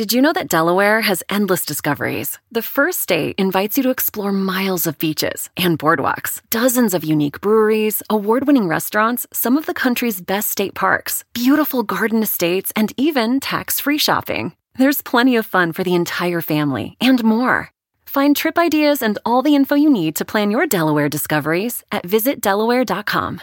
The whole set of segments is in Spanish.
Did you know that Delaware has endless discoveries? The first state invites you to explore miles of beaches and boardwalks, dozens of unique breweries, award winning restaurants, some of the country's best state parks, beautiful garden estates, and even tax free shopping. There's plenty of fun for the entire family and more. Find trip ideas and all the info you need to plan your Delaware discoveries at visitdelaware.com.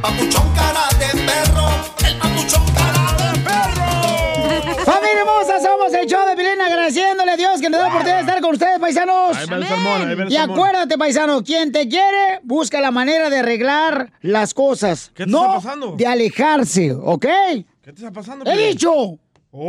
papuchón cara de perro, el papuchón cara de perro. Familia hermosa, somos el show de Pilín agradeciéndole a Dios que nos da la oportunidad de estar con ustedes, paisanos. Ahí el ahí el Y acuérdate, paisano, quien te quiere, busca la manera de arreglar las cosas. ¿Qué te no está pasando? de alejarse, ¿ok? ¿Qué te está pasando? ¡He dicho! Ya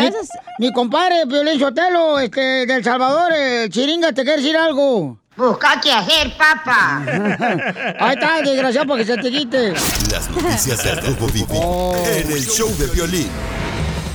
Mi, mi compadre Piolín Sotelo, este, del Salvador, el Chiringa, te quiere decir algo. Busca qué hacer, papá. Ahí está, desgraciado, para que se te quite. Las noticias del Rojo Vivo Oh. en el show de violín.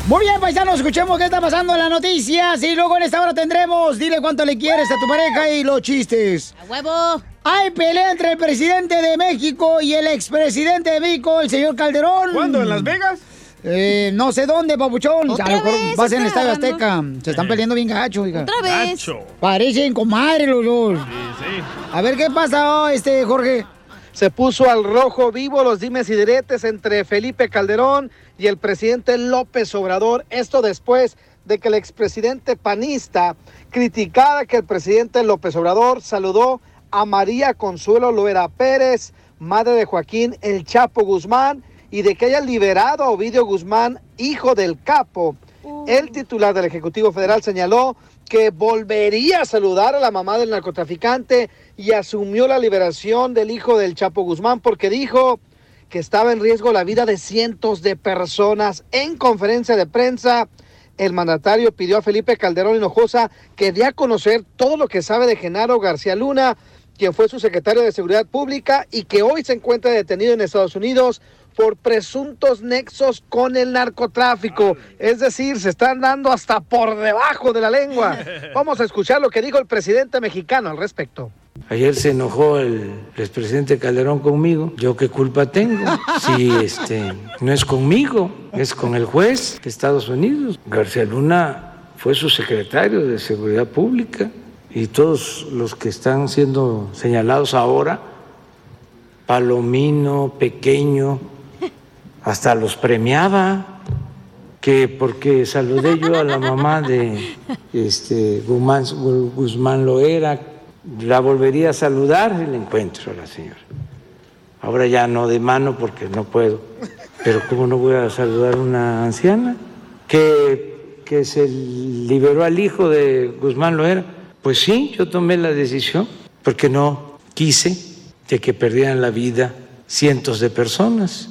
Muy bien, paisanos, escuchemos qué está pasando en las noticias y luego en esta hora tendremos Dile cuánto le quieres a tu pareja y los chistes. ¡A huevo! Hay pelea entre el presidente de México y el expresidente de México, el señor Calderón. ¿Cuándo? ¿En Las Vegas? Eh, no sé dónde, papuchón. ¿Otra A lo mejor vas en el ¿Están Estadio Azteca. Se están peleando bien gacho, hija. Otra vez. Gacho. Parecen comadre los dos. Sí, sí. A ver qué pasa, oh, este Jorge. se puso al rojo vivo los dimes y diretes entre Felipe Calderón y el presidente López Obrador. Esto después de que el expresidente panista criticara que el presidente López Obrador saludó a María Consuelo Loera Pérez, madre de Joaquín El Chapo Guzmán, y de que haya liberado a Ovidio Guzmán, hijo del capo. El titular del Ejecutivo Federal señaló que volvería a saludar a la mamá del narcotraficante y asumió la liberación del hijo del Chapo Guzmán porque dijo que estaba en riesgo la vida de cientos de personas. En conferencia de prensa, el mandatario pidió a Felipe Calderón Hinojosa que dé a conocer todo lo que sabe de Genaro García Luna, quien fue su secretario de Seguridad Pública y que hoy se encuentra detenido en Estados Unidos por presuntos nexos con el narcotráfico. Es decir, se están dando hasta por debajo de la lengua. Vamos a escuchar lo que dijo el presidente mexicano al respecto. Ayer se enojó el expresidente Calderón conmigo. ¿Yo qué culpa tengo? Si este, no es conmigo, es con el juez de Estados Unidos. García Luna fue su secretario de Seguridad Pública y todos los que están siendo señalados ahora, Palomino, Pequeño, hasta los premiaba que porque saludé yo a la mamá de este Guzmán, Guzmán Loera, la volvería a saludar le encuentro a la señora. Ahora ya no de mano porque no puedo, pero ¿cómo no voy a saludar a una anciana que, que se liberó al hijo de Guzmán Loera? Pues sí, yo tomé la decisión porque no quise de que perdieran la vida cientos de personas.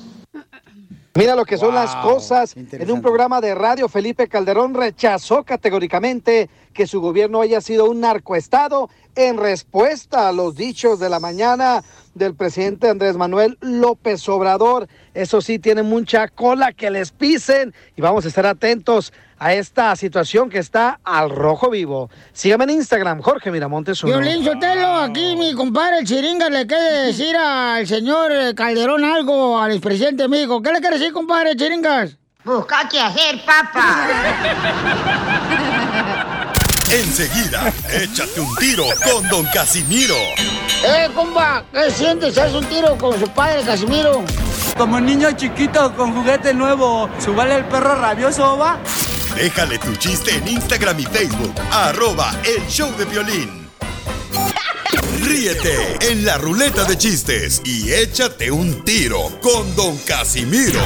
Mira lo que son las cosas. En un programa de radio, Felipe Calderón rechazó categóricamente que su gobierno haya sido un narcoestado en respuesta a los dichos de la mañana del presidente Andrés Manuel López Obrador. Eso sí, tiene mucha cola que les pisen y vamos a estar atentos a esta situación que está al rojo vivo. Sígame en Instagram, Jorge Miramontes. uno. Violín Sotelo, aquí mi compadre el Chiringa le quiere decir al señor eh, Calderón algo, al expresidente de México. ¿Qué le quiere decir, compadre Chiringas? Busca qué hacer, papá. Enseguida, échate un tiro con Don Casimiro. Eh, compa, ¿qué sientes? ¿Haz un tiro con su padre, Casimiro? Como niño chiquito con juguete nuevo, ¿subale el perro rabioso, va? Déjale tu chiste en Instagram y Facebook, arroba el show de violín. Ríete en la ruleta de chistes y échate un tiro con Don Casimiro.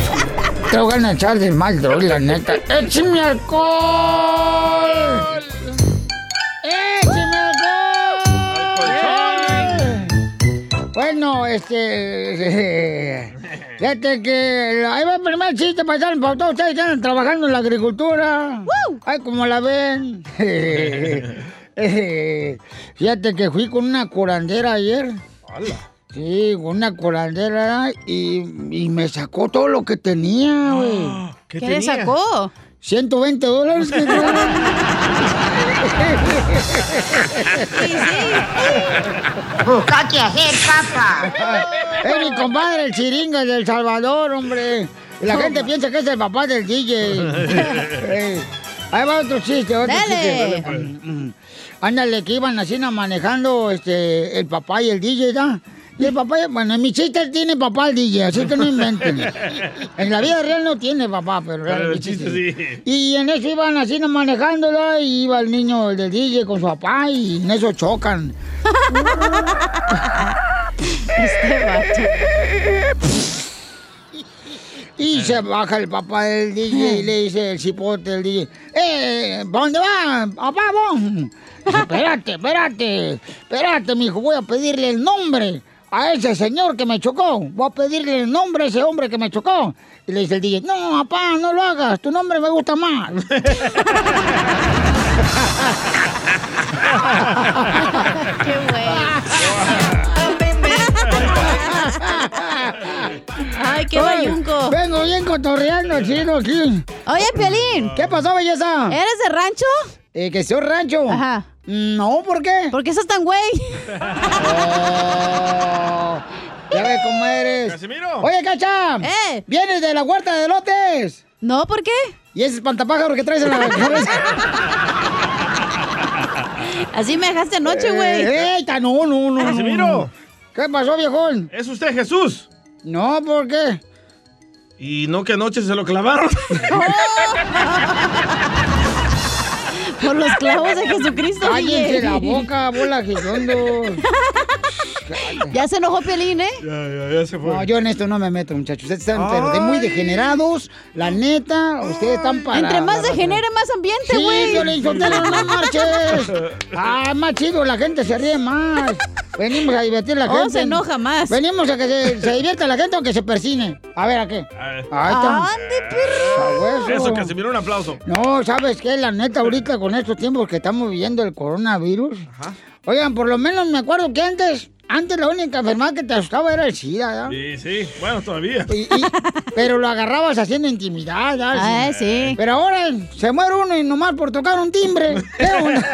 Te voy a echar de mal, droga, la neta. ¡Échame alcohol! ¡Échame alcohol! Bueno, este... Fíjate que... Ahí va el primer chiste para estar para todos ustedes que andan trabajando en la agricultura. Ay, como la ven. Fíjate que fui con una curandera ayer. Sí, con una curandera y, y me sacó todo lo que tenía, güey. ¿Qué ¿Qué le sacó? 120 dólares que Busca qué hacer, papá. Es mi compadre, el chiringa de El Salvador, hombre. La gente piensa que es el papá del DJ. Eh, Ahí va otro chiste, otro Dale. chiste. Mm, Ándale, que iban así manejando este, el papá y el DJ, ¿ya? Y el papá, bueno, en mi chiste tiene papá el DJ, así que no inventen. En la vida real no tiene papá, pero, Pero el chiste chiste sí. Y en eso iban así na, manejándolo y iba el niño del DJ con su papá y en eso chocan. Y se baja el papá del DJ y le dice el cipote del DJ, ¡Eh! ¿Para dónde va? ¡Papá, vos! Espérate, espérate, espérate, mijo, voy a pedirle el nombre a ese señor que me chocó. Voy a pedirle el nombre a ese hombre que me chocó. Y le dice el DJ, no, papá, no lo hagas, tu nombre me gusta más. ¡Qué Ay, qué bayunco. Vengo bien cotorreando, chido, aquí. Oye, Piolín. ¿Qué pasó, belleza? ¿Eres de rancho? Eh, que soy rancho. Ajá. No, ¿por qué? ¿Por qué sos tan güey? Oh, ya ves cómo eres. ¡Casimiro! Oye, Cacha. ¿Eh? ¿Vienes de la huerta de lotes? No, ¿por qué? ¿Y ese espantapájaro que traes en la cabeza? Así me dejaste anoche, güey. Eh, ¡Eita, no, no, no! ¡Casimiro! ¿Qué pasó, viejón? ¿Es usted Jesús? No, ¿por qué? Y no que anoche se lo clavaron. Por los clavos de Jesucristo, Cállense la boca, bola girondo. Ya se enojó Piolín, ¿eh? ya, ya, ya se fue. No, yo en esto no me meto, muchachos. Ustedes están pero de muy degenerados. La neta, ustedes están para... Entre más degenere, más ambiente, Sí, güey. Piolín Sotelo, no marches. Ah, más chido, la gente se ríe más. Venimos a divertir a la Oh, gente. se enoja más. Venimos a que se, se divierta la gente o que se persine. A ver, ¿a qué? A ver. Ahí está. Ande. Eso, Casimiro, un aplauso. No, ¿sabes qué? La neta, ahorita con estos tiempos que estamos viviendo el coronavirus. Oigan, por lo menos me acuerdo que antes, antes la única enfermedad que te asustaba era el SIDA, ¿verdad? Sí, sí. Bueno, todavía. Y- y- pero lo agarrabas haciendo intimidad, ¿verdad? Ah, sí. Pero ahora se muere uno y nomás por tocar un timbre. ¿Qué onda?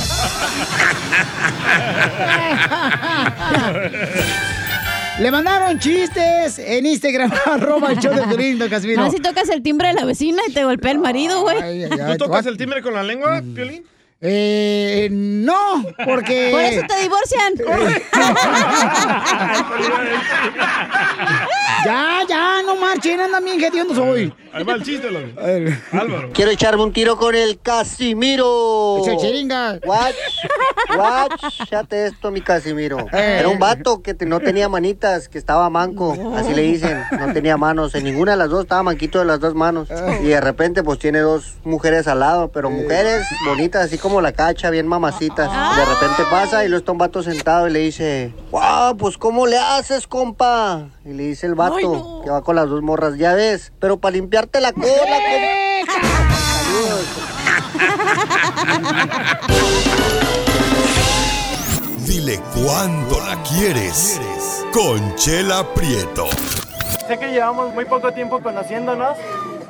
Le mandaron chistes en Instagram, arroba el show de Piolín, don Casimiro. No, si tocas el timbre de la vecina y te golpea el marido, güey. Ay, ay, ¿Tú tocas el timbre con la lengua, Piolín? Eh, no, porque... Por eso te divorcian. Ya, ya, no marchen, andan bien hediondos hoy. Ahí va el chiste, ver. Álvaro. Quiero echarme un tiro con el Casimiro. Es el chiringa. Watch, watch, chate esto, mi Casimiro. Eh. Era un vato que no tenía manitas, que estaba manco, así le dicen. No tenía manos, en ninguna de las dos estaba manquito de las dos manos. Y de repente, pues tiene dos mujeres al lado, pero mujeres bonitas, así como la cacha, bien mamacitas. De repente pasa y luego está un vato sentado y le dice, wow, pues ¿cómo le haces, compa? Y le dice el vato, que va con las dos morras, ya ves, pero para limpiarte la cola, compa. Dile cuándo la quieres. Conchela Prieto. Sé que llevamos muy poco tiempo conociéndonos.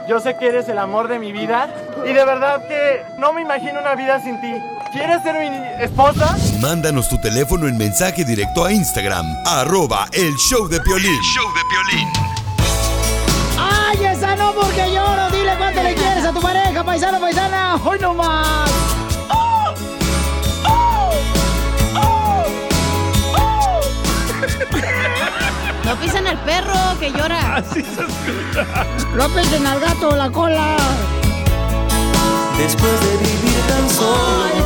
Yo sé que eres el amor de mi vida. Y de verdad que no me imagino una vida sin ti. ¿Quieres ser mi esposa? Mándanos tu teléfono en mensaje directo a Instagram, arroba el show de Piolín. show de ¡Ay, esa no porque lloro! Dile cuánto le quieres a tu pareja, paisano, paisana. ¡Hoy no más! No pisan al perro, que llora. Así se escucha. López en al gato la cola. Después de vivir tan solo. ¡Ay,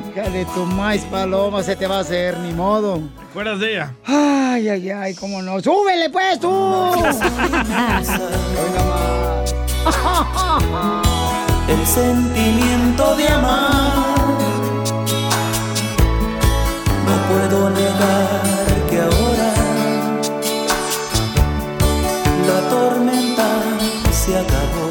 papi! Hija de tu maíz paloma, se te va a hacer, ni modo. ¿Te acuerdas de ella? Ay, ay, ay, cómo no. ¡Súbele, pues, tú! El sentimiento de amar. No puedo negar ahora la tormenta se acabó.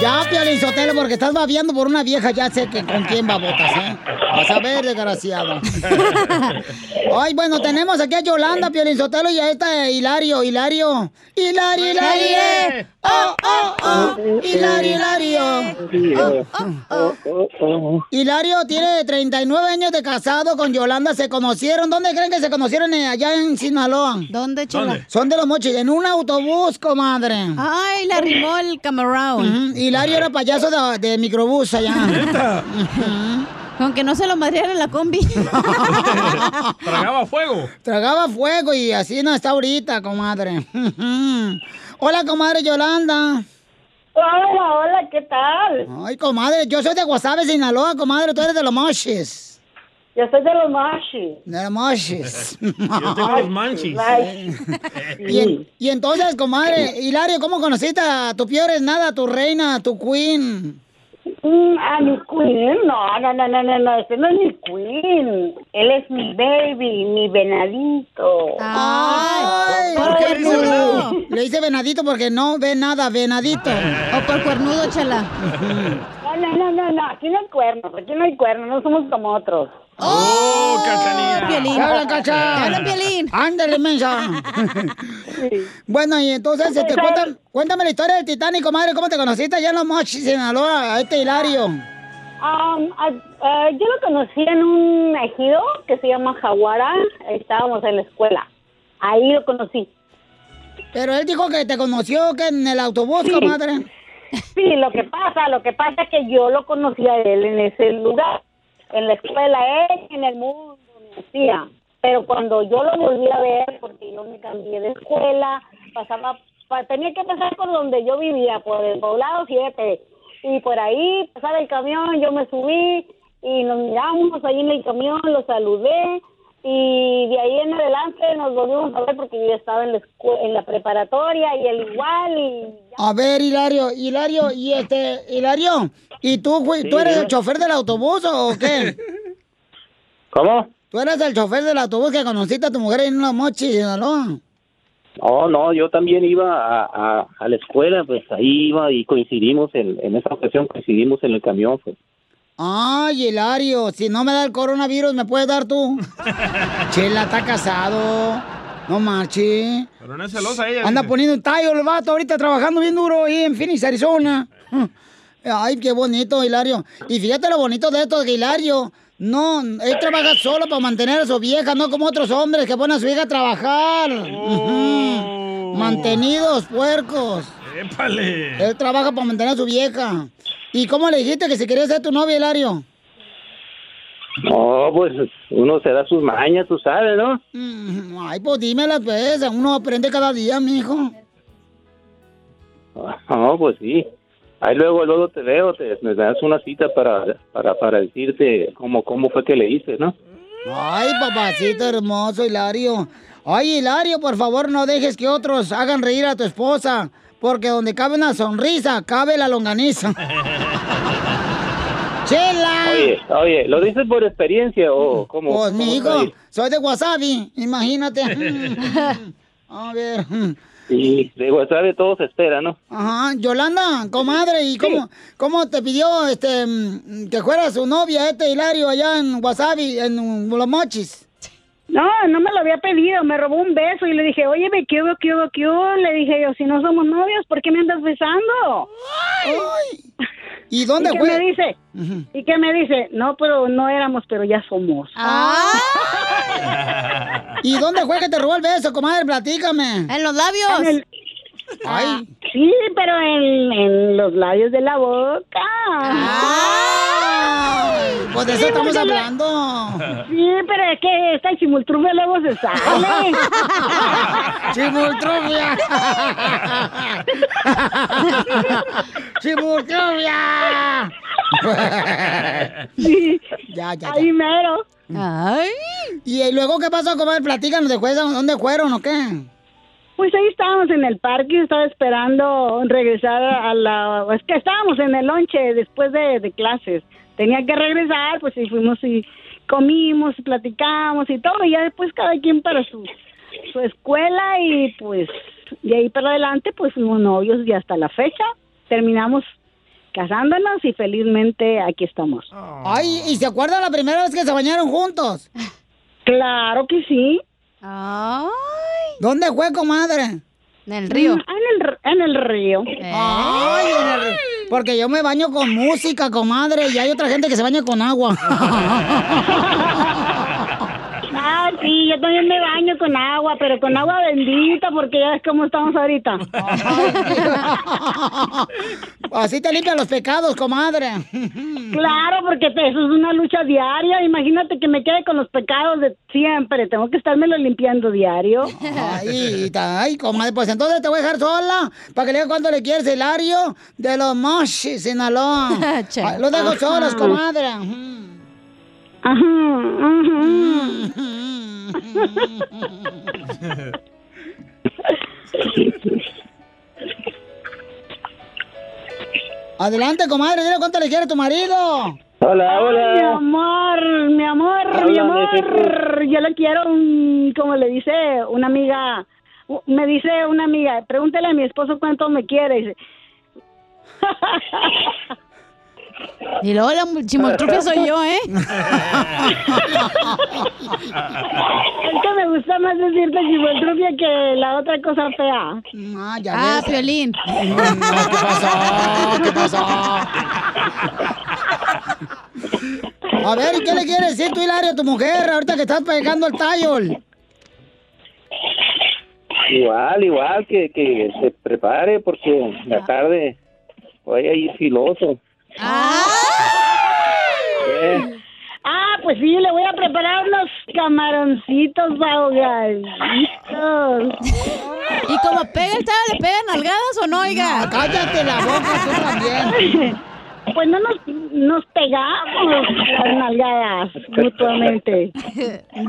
Ya, Sotelo, porque estás babiando por una vieja, ya sé que con quién babotas, ¿eh? Vas a ver, desgraciado. Ay, bueno, tenemos aquí a Yolanda, Piolín Sotelo, y a esta Hilario, Hilario. Hilario, Hilario. Oh, oh, oh. Hilario, Hilario. Oh, oh. Hilario tiene 39 años de casado con Yolanda. Se conocieron. ¿Dónde creen que se conocieron? Eh, Allá en Sinaloa. ¿Dónde? ¿Dónde? Son de los mochis, en un autobús, comadre. Ay, le arrimó el camarón. Hilario era payaso de, de microbús allá. Aunque no se lo madreara en la combi. Tragaba fuego. Tragaba fuego y así no está ahorita, comadre. Hola, comadre Yolanda. Hola, hola, ¿qué tal? Ay, comadre, yo soy de Guasave, Sinaloa, comadre, tú eres de los mochis. Yo soy de los mochis. De los mochis. Yo tengo los manchis. Y, en- y entonces, comadre, Hilario, ¿cómo conociste a tu peor es nada, tu reina, tu queen? Mm, a mi queen, no, no, no, no, no, no, este no es mi queen. Él es mi baby, mi venadito. Ay, ¿Por qué le dice venado? Le dice venadito porque no ve nada, venadito. O por cuernudo, chela. No, no, no, no, no, aquí no hay cuernos, aquí no hay cuernos, no somos como otros. ¡Oh, cachanilla! Piolín. ¡Habla, cacha! Te hablan, Piolín. ¡Ándale, mensa! bueno, y entonces, este, cuéntame, cuéntame la historia del Titanic, comadre. ¿Cómo te conociste allá en los Mochis, Sinaloa, a este Hilario? Um, ah, yo lo conocí en un ejido que se llama Jaguara, estábamos en la escuela. Ahí lo conocí. Pero él dijo que te conoció que en el autobús, Sí. comadre. Sí, lo que pasa, lo que pasa es que yo lo conocí a él en ese lugar, en la escuela, él en el mundo me hacía. Pero cuando yo lo volví a ver, porque yo me cambié de escuela, pasaba, pa- tenía que pasar por donde yo vivía, por el poblado 7. Y por ahí pasaba el camión, yo me subí y nos miramos ahí en el camión, lo saludé. Y de ahí en adelante nos volvimos a ver porque yo estaba en la, en la preparatoria y él igual. Y A ver, Hilario, Hilario, y este, Hilario, ¿y tú, güey, Sí, tú eres el chofer del autobús o qué? ¿Cómo? ¿Tú eres el chofer del autobús que conociste a tu mujer en los Mochis, Sinaloa? No, no, yo también iba a, a, a la escuela, pues ahí iba y coincidimos, en, en esa ocasión coincidimos en el camión, pues. Ay, Hilario, si no me da el coronavirus, ¿me puedes dar tú? Chela está casado. No marche. Pero no es celosa ella. Anda dice. poniendo un tallo el vato ahorita trabajando bien duro ahí en Phoenix, Arizona. Ay, qué bonito, Hilario. Y fíjate lo bonito de esto, que Hilario, no, él trabaja solo para mantener a su vieja, no como otros hombres que ponen a su vieja a trabajar. Ujú. Mantenidos, puercos. ¡Épale! Él trabaja para mantener a su vieja. ¿Y cómo le dijiste que si quería ser tu novia, Hilario? No, pues uno se da sus mañas, tú sabes, ¿no? Mm, Ay, pues dímelas, pues. Uno aprende cada día, mijo. No, pues sí. Ahí luego, luego te veo, te, me das una cita para, para, para decirte cómo, cómo fue que le hice, ¿no? Ay, papacito hermoso, Hilario. Ay, Hilario, por favor, no dejes que otros hagan reír a tu esposa. Porque donde cabe una sonrisa, cabe la longaniza. ¡Chela! Oye, oye, ¿lo dices por experiencia o cómo? Pues cómo mi hijo, soy de wasabi, imagínate. A ver. Y de WhatsApp todo se espera, ¿no? Ajá, Yolanda, comadre, ¿y cómo, cómo te pidió este mm, que fuera su novia este Hilario allá en Wasabi, en Los Mochis? No, no me lo había pedido, me robó un beso y le dije, oye, me quedo, quedo, quedo. Le dije yo, si no somos novios, ¿por qué me andas besando? ¿Y dónde ¿Y qué fue? me dice? ¿Y qué me dice? No, pero no éramos, pero ya somos. ¿Y dónde fue que te robó el beso, comadre? Platícame. En los labios. En el- Ay. Sí, pero en, en los labios de la boca. Ay, pues de eso Sí, estamos hablando. Sí, pero es que esta chimultrufia luego se sale. ¡Chimultrufia! ¡Chimultrufia! Sí. Ya, ya, ya. Ahí mero. Ay. ¿Y luego qué pasó, comadre? Platícanos de ¿dónde fueron o qué? Pues ahí estábamos en el parque, estaba esperando regresar a la... Es que estábamos en el lonche después de, de clases. Tenía que regresar, pues y fuimos y comimos, platicamos y todo. Y ya después cada quien para su, su escuela y pues de ahí para adelante pues fuimos novios y hasta la fecha terminamos casándonos y felizmente aquí estamos. Ay, ¿y se acuerdan la primera vez que se bañaron juntos? Claro que sí. ¿Dónde fue, comadre? En el río. Mm, En el, en el río. Ay, en el río. Porque yo me baño con música, comadre, y hay otra gente que se baña con agua. Ah, sí, yo también me baño con agua, pero con agua bendita, porque ya ves cómo estamos ahorita. Así te limpian los pecados, comadre. Claro, porque eso es una lucha diaria. Imagínate que me quede con los pecados de siempre. Tengo que estármelo limpiando diario. Ay, comadre, pues entonces te voy a dejar sola para que le diga cuánto le quieres Hilario de los Moshi, Sinaloa. Lo dejo solos, comadre. Adelante, comadre, dile cuánto le quiere a tu marido. Hola, hola. Ay, mi amor, mi amor, Hola, mi amor. Yo le quiero, un, como le dice una amiga, me dice una amiga, pregúntale a mi esposo cuánto me quiere. Y luego la chimoltrufia soy yo, ¿eh? es que me gusta más decirte chimoltrufia que la otra cosa fea. Ah, Ah, Piolín. ¿Qué pasó? ¿Qué pasó? A ver, ¿y qué le quieres decir tú, Hilario, a tu mujer ahorita que estás pegando el tallo? Igual, igual, que, que se prepare porque la tarde voy a ir filoso. Eh, Ah, pues sí, le voy a preparar unos camaroncitos ahogaditos. ¿Y como pega el tallo, le pegan nalgadas o no, oiga? cállate la boca tú también. Pues no nos, nos pegamos las nalgadas mutuamente.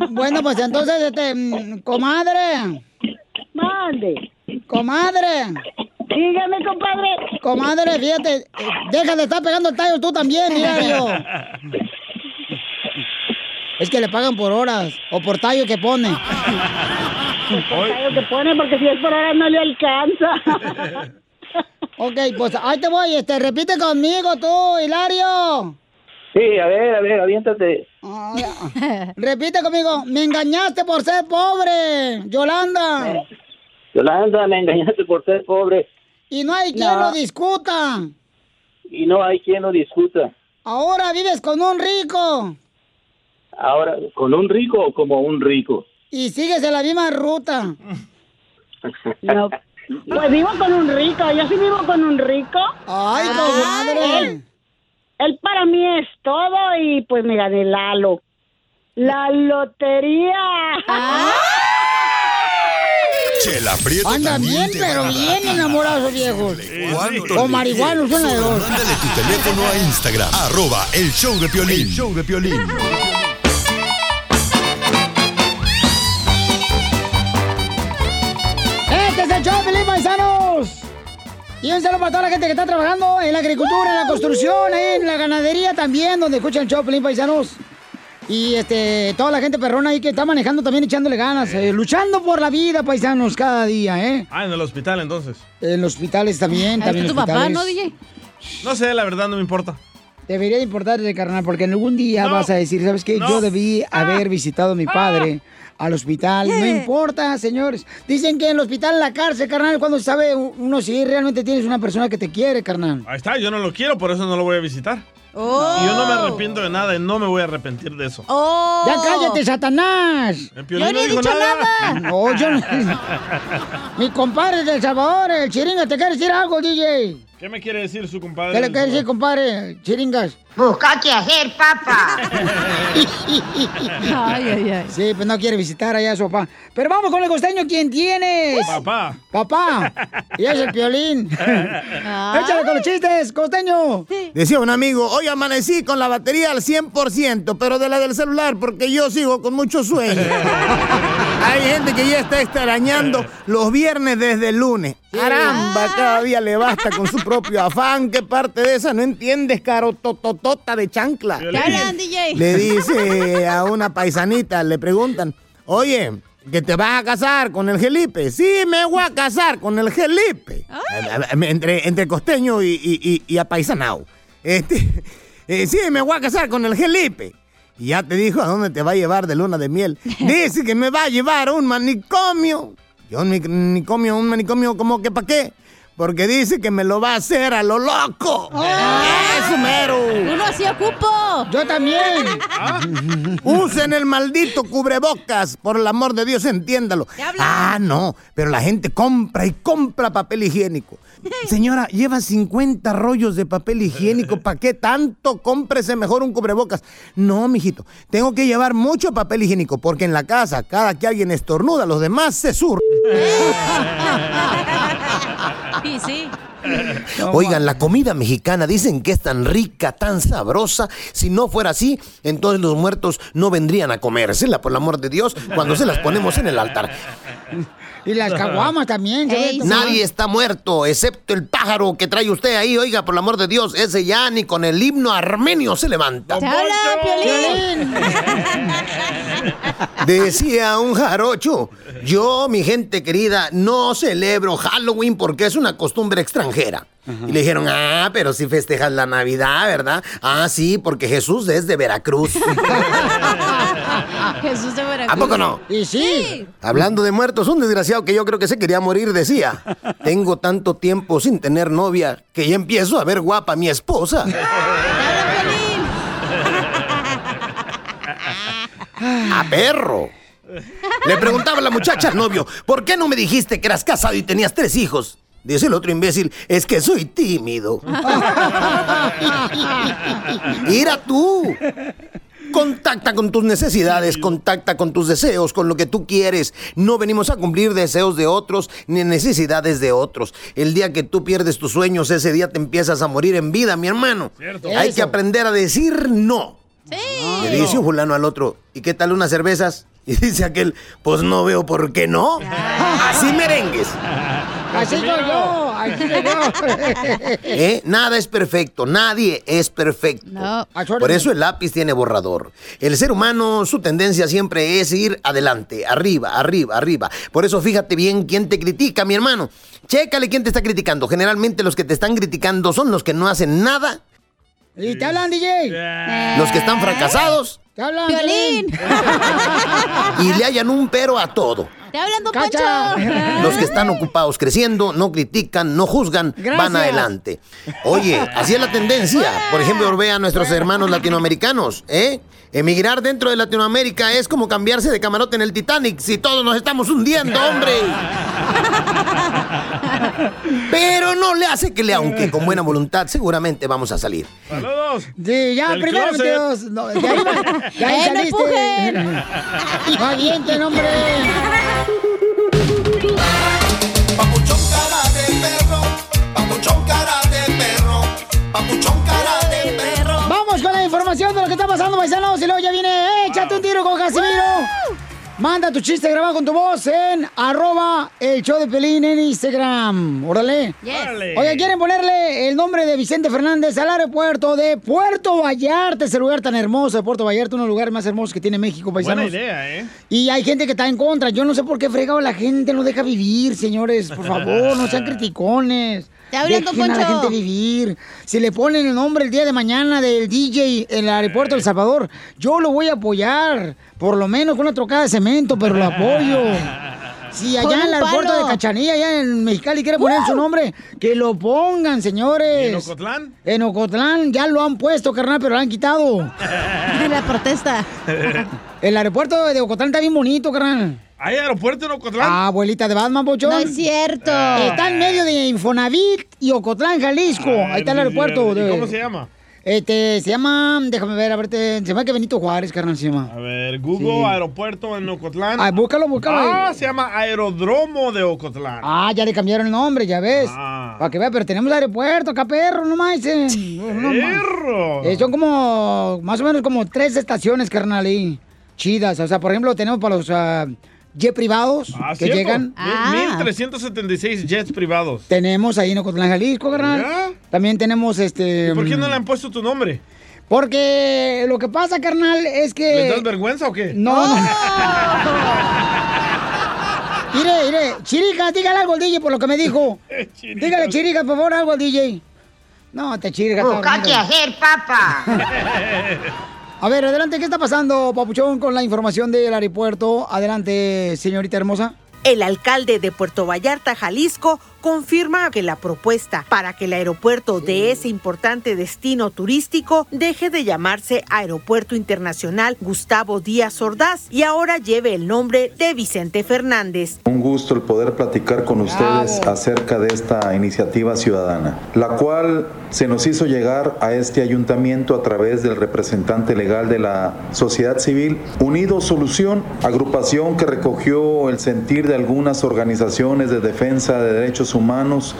Bueno, pues entonces, este, mm, comadre. Mande. Comadre. Dígame, compadre. Comadre, fíjate, deja de estar pegando el tallo tú también, Hilario. Es que le pagan por horas o por tallo que pone. Lo que pone porque si es por ahora no le alcanza. Ok, pues ahí te voy, este, repite conmigo tú, Hilario. sí, a ver, a ver, aviéntate. Repite conmigo, me engañaste por ser pobre, Yolanda. Yolanda, me engañaste por ser pobre Y no hay quien No. lo discuta. y no hay quien lo discuta. Ahora vives con un rico Ahora, ¿con un rico o como un rico? y sigues en la misma ruta. No. Pues vivo con un rico, yo sí vivo con un rico. Ay, comadre. Él, él para mí es todo y pues me gané Lalo. La lotería. Chela Prieto Anda también bien, pero bien enamorados viejos. O marihuanos, una de dos. Mándale tu teléfono a Instagram, arroba el show de Piolín. show de Piolín. Este es el show, Felipe Paisanos. Y un saludo para toda la gente que está trabajando en la agricultura, en la construcción, en la ganadería también, donde escuchan el show, Felipe Paisanos. Y este, toda la gente perrona ahí que está manejando también echándole ganas, eh, luchando por la vida, paisanos, cada día, ¿eh? Ah, en el hospital entonces. En los hospitales también, Ahí también está tu papá. ¿no, DJ? No sé, la verdad no me importa. Debería de importarte, carnal, porque en algún día vas a decir, ¿sabes qué? Yo debí haber visitado a mi padre al hospital. No importa, señores. Dicen que en el hospital, en la cárcel, carnal, cuando sabe uno si realmente tienes una persona que te quiere, carnal. Ahí está, yo no lo quiero, por eso no lo voy a visitar. Y yo no me arrepiento de nada y no me voy a arrepentir de eso. ¡Ya cállate, Satanás! El Piolín no dijo nada. No, yo no. Mi compadre del Salvador, el chiringa, ¿te quiere decir algo, DJ? ¿Qué me quiere decir su compadre? ¿Qué le quiere decir, compadre? Chiringas. Busca qué hacer, papá. ay, ay, ay. Sí, pues no quiere visitar allá a su papá. Pero vamos con el costeño, ¿quién tienes? Papá. Papá. Y es el piolín. Échale con los chistes, costeño. Decía un amigo, hoy amanecí con la batería al 100%, pero de la del celular, porque yo sigo con mucho sueño. Hay gente que ya está extrañando los viernes desde el lunes. Caramba, cada día le basta con su propio afán. ¿Qué parte de esa no entiendes, caro tototota de chancla? Le dice a una paisanita, le preguntan, oye, ¿que te vas a casar con el Gelipe? Sí, me voy a casar con el Gelipe. Entre, entre costeño y, y, y, y apaisanao. Este, eh, sí, me voy a casar con el Gelipe. Y ya te dijo a dónde te va a llevar de luna de miel. Dice que me va a llevar a un manicomio. Yo un manicomio, un manicomio como que para qué. Porque dice que me lo va a hacer a lo loco. ¡Eso mero! ¡Uno así ocupo! ¡Yo también! Usen el maldito cubrebocas, por el amor de Dios, entiéndalo. Ah, no, pero la gente compra y compra papel higiénico. Señora, lleva 50 rollos de papel higiénico. ¿Para qué tanto? Cómprese mejor un cubrebocas. No, mijito. Tengo que llevar mucho papel higiénico porque en la casa, cada que alguien estornuda, los demás se surran. Sí, sí. Oigan, la comida mexicana dicen que es tan rica, tan sabrosa. Si no fuera así, entonces los muertos no vendrían a comérsela, por el amor de Dios, cuando se las ponemos en el altar. Y las caguamas también. Nadie está muerto, excepto el pájaro que trae usted ahí. Oiga, por el amor de Dios, ese ya ni con el himno armenio se levanta. ¡Te habla, Piolín! Decía un jarocho, yo, mi gente querida, no celebro Halloween porque es una costumbre extranjera. Y le dijeron, ah, pero si festejas la Navidad, ¿verdad? Ah, sí, porque Jesús es de Veracruz. Jesús de Veracruz. ¿A poco no? Y sí. Hablando de muertos, un desgraciado que yo creo que se quería morir decía, tengo tanto tiempo sin tener novia que ya empiezo a ver guapa a mi esposa. ¡A perro! Le preguntaba a la muchacha al novio, ¿por qué no me dijiste que eras casado y tenías tres hijos? Dice el otro imbécil, es que soy tímido. Mira tú. Contacta con tus necesidades, contacta con tus deseos, con lo que tú quieres. No venimos a cumplir deseos de otros ni necesidades de otros. El día que tú pierdes tus sueños, ese día te empiezas a morir en vida, mi hermano. Hay que aprender a decir no. Le dice un fulano al otro, ¿y qué tal unas cervezas? Y dice aquel, pues no veo por qué no. Así merengues. Así soy yo, así soy yo. ¿Eh? Nada es perfecto, nadie es perfecto. Por eso el lápiz tiene borrador. El ser humano, su tendencia siempre es ir adelante, arriba, arriba, arriba. Por eso fíjate bien quién te critica, mi hermano. Chécale quién te está criticando. Generalmente los que te están criticando son los que no hacen nada, ¿Y te hablan, DJ? los que están fracasados ¿Te hablan, Piolín. y le hallan un pero a todo. ¡Te hablan, Don Cacha. Los que están ocupados creciendo, no critican, no juzgan, van adelante. Oye, así es la tendencia. Por ejemplo, ve a nuestros hermanos latinoamericanos, ¿eh? Emigrar dentro de Latinoamérica es como cambiarse de camarote en el Titanic si todos nos estamos hundiendo, hombre. Pero no le hace que le, aunque con buena voluntad, seguramente vamos a salir. ¡Saludos! Sí, ya, Del primero, closet. Dios. No, ahí, va- de ahí ¡Eh, saliste. empujen! No avienten, hombre. Papuchón cara de perro, papuchón cara de perro, papuchón cara de perro. Vamos con la información de lo que está pasando, paisanos. Y luego ya viene, échate un tiro con Casimiro. Manda tu chiste grabado con tu voz en arroba el show de Pelín en Instagram. Órale. Yes. Oye, ¿quieren ponerle el nombre de Vicente Fernández al aeropuerto de Puerto Vallarta? Ese lugar tan hermoso de Puerto Vallarta, uno de los lugares más hermosos que tiene México, paisanos. Buena idea, ¿eh? Y hay gente que está en contra. Yo no sé por qué fregado la gente no deja vivir, señores. Por favor, no sean criticones. Te hablan, don Dejen a la Poncho. gente vivir. Si le ponen el nombre el día de mañana del DJ en el aeropuerto de El Salvador, yo lo voy a apoyar. Por lo menos con una trocada de cemento, pero lo apoyo. Si allá en el aeropuerto palo. de Cachanilla, allá en Mexicali, quiere poner su nombre, que lo pongan, señores. ¿Y en Ocotlán? En Ocotlán ya lo han puesto, carnal, pero lo han quitado. La protesta. El aeropuerto de Ocotlán está bien bonito, carnal. ¿Hay aeropuerto en Ocotlán? Ah, abuelita de Batman, Pochón. No es cierto. Está en medio de Infonavit y Ocotlán, Jalisco. Ahí está el aeropuerto. ¿Y de- cómo se llama? Este, se llama, déjame ver, a ver, te- se llama que Benito Juárez, carnal, se llama. A ver, Google, Sí. aeropuerto en Ocotlán. Ah, búscalo, búscalo. Ah, se llama Aerodromo de Ocotlán. Ah, ya le cambiaron el nombre, ya ves. Ah. Para que vea, pero tenemos aeropuerto acá, perro, no más. eh. No, no más. ¡Perro! Eh, son como, más o menos como tres estaciones, carnal, ahí. Chidas. O sea, por ejemplo, tenemos para los ah, jet privados Ah, que ¿cierto? llegan. Mil- 1376 jets privados. Tenemos ahí en Ocotlán, Jalisco, carnal. ¿Ya? También tenemos este. ¿Y por qué no mm, le han puesto tu nombre? Porque lo que pasa, carnal, es que. ¿Les das vergüenza o qué? No, no. Mire, mire, Chirica, dígale algo al DJ por lo que me dijo. Dígale, Chirica, por favor, algo al DJ. No, te Chirica. está Busca qué dormido. hacer, papá. A ver, adelante, ¿qué está pasando, Papuchón, con la información del aeropuerto? Adelante, señorita hermosa. El alcalde de Puerto Vallarta, Jalisco, confirma que la propuesta para que el aeropuerto de ese importante destino turístico deje de llamarse Aeropuerto Internacional Gustavo Díaz Ordaz y ahora lleve el nombre de Vicente Fernández. Un gusto el poder platicar con ustedes acerca de esta iniciativa ciudadana, la cual se nos hizo llegar a este ayuntamiento a través del representante legal de la sociedad civil, Unido Solución, agrupación que recogió el sentir de algunas organizaciones de defensa de derechos humanos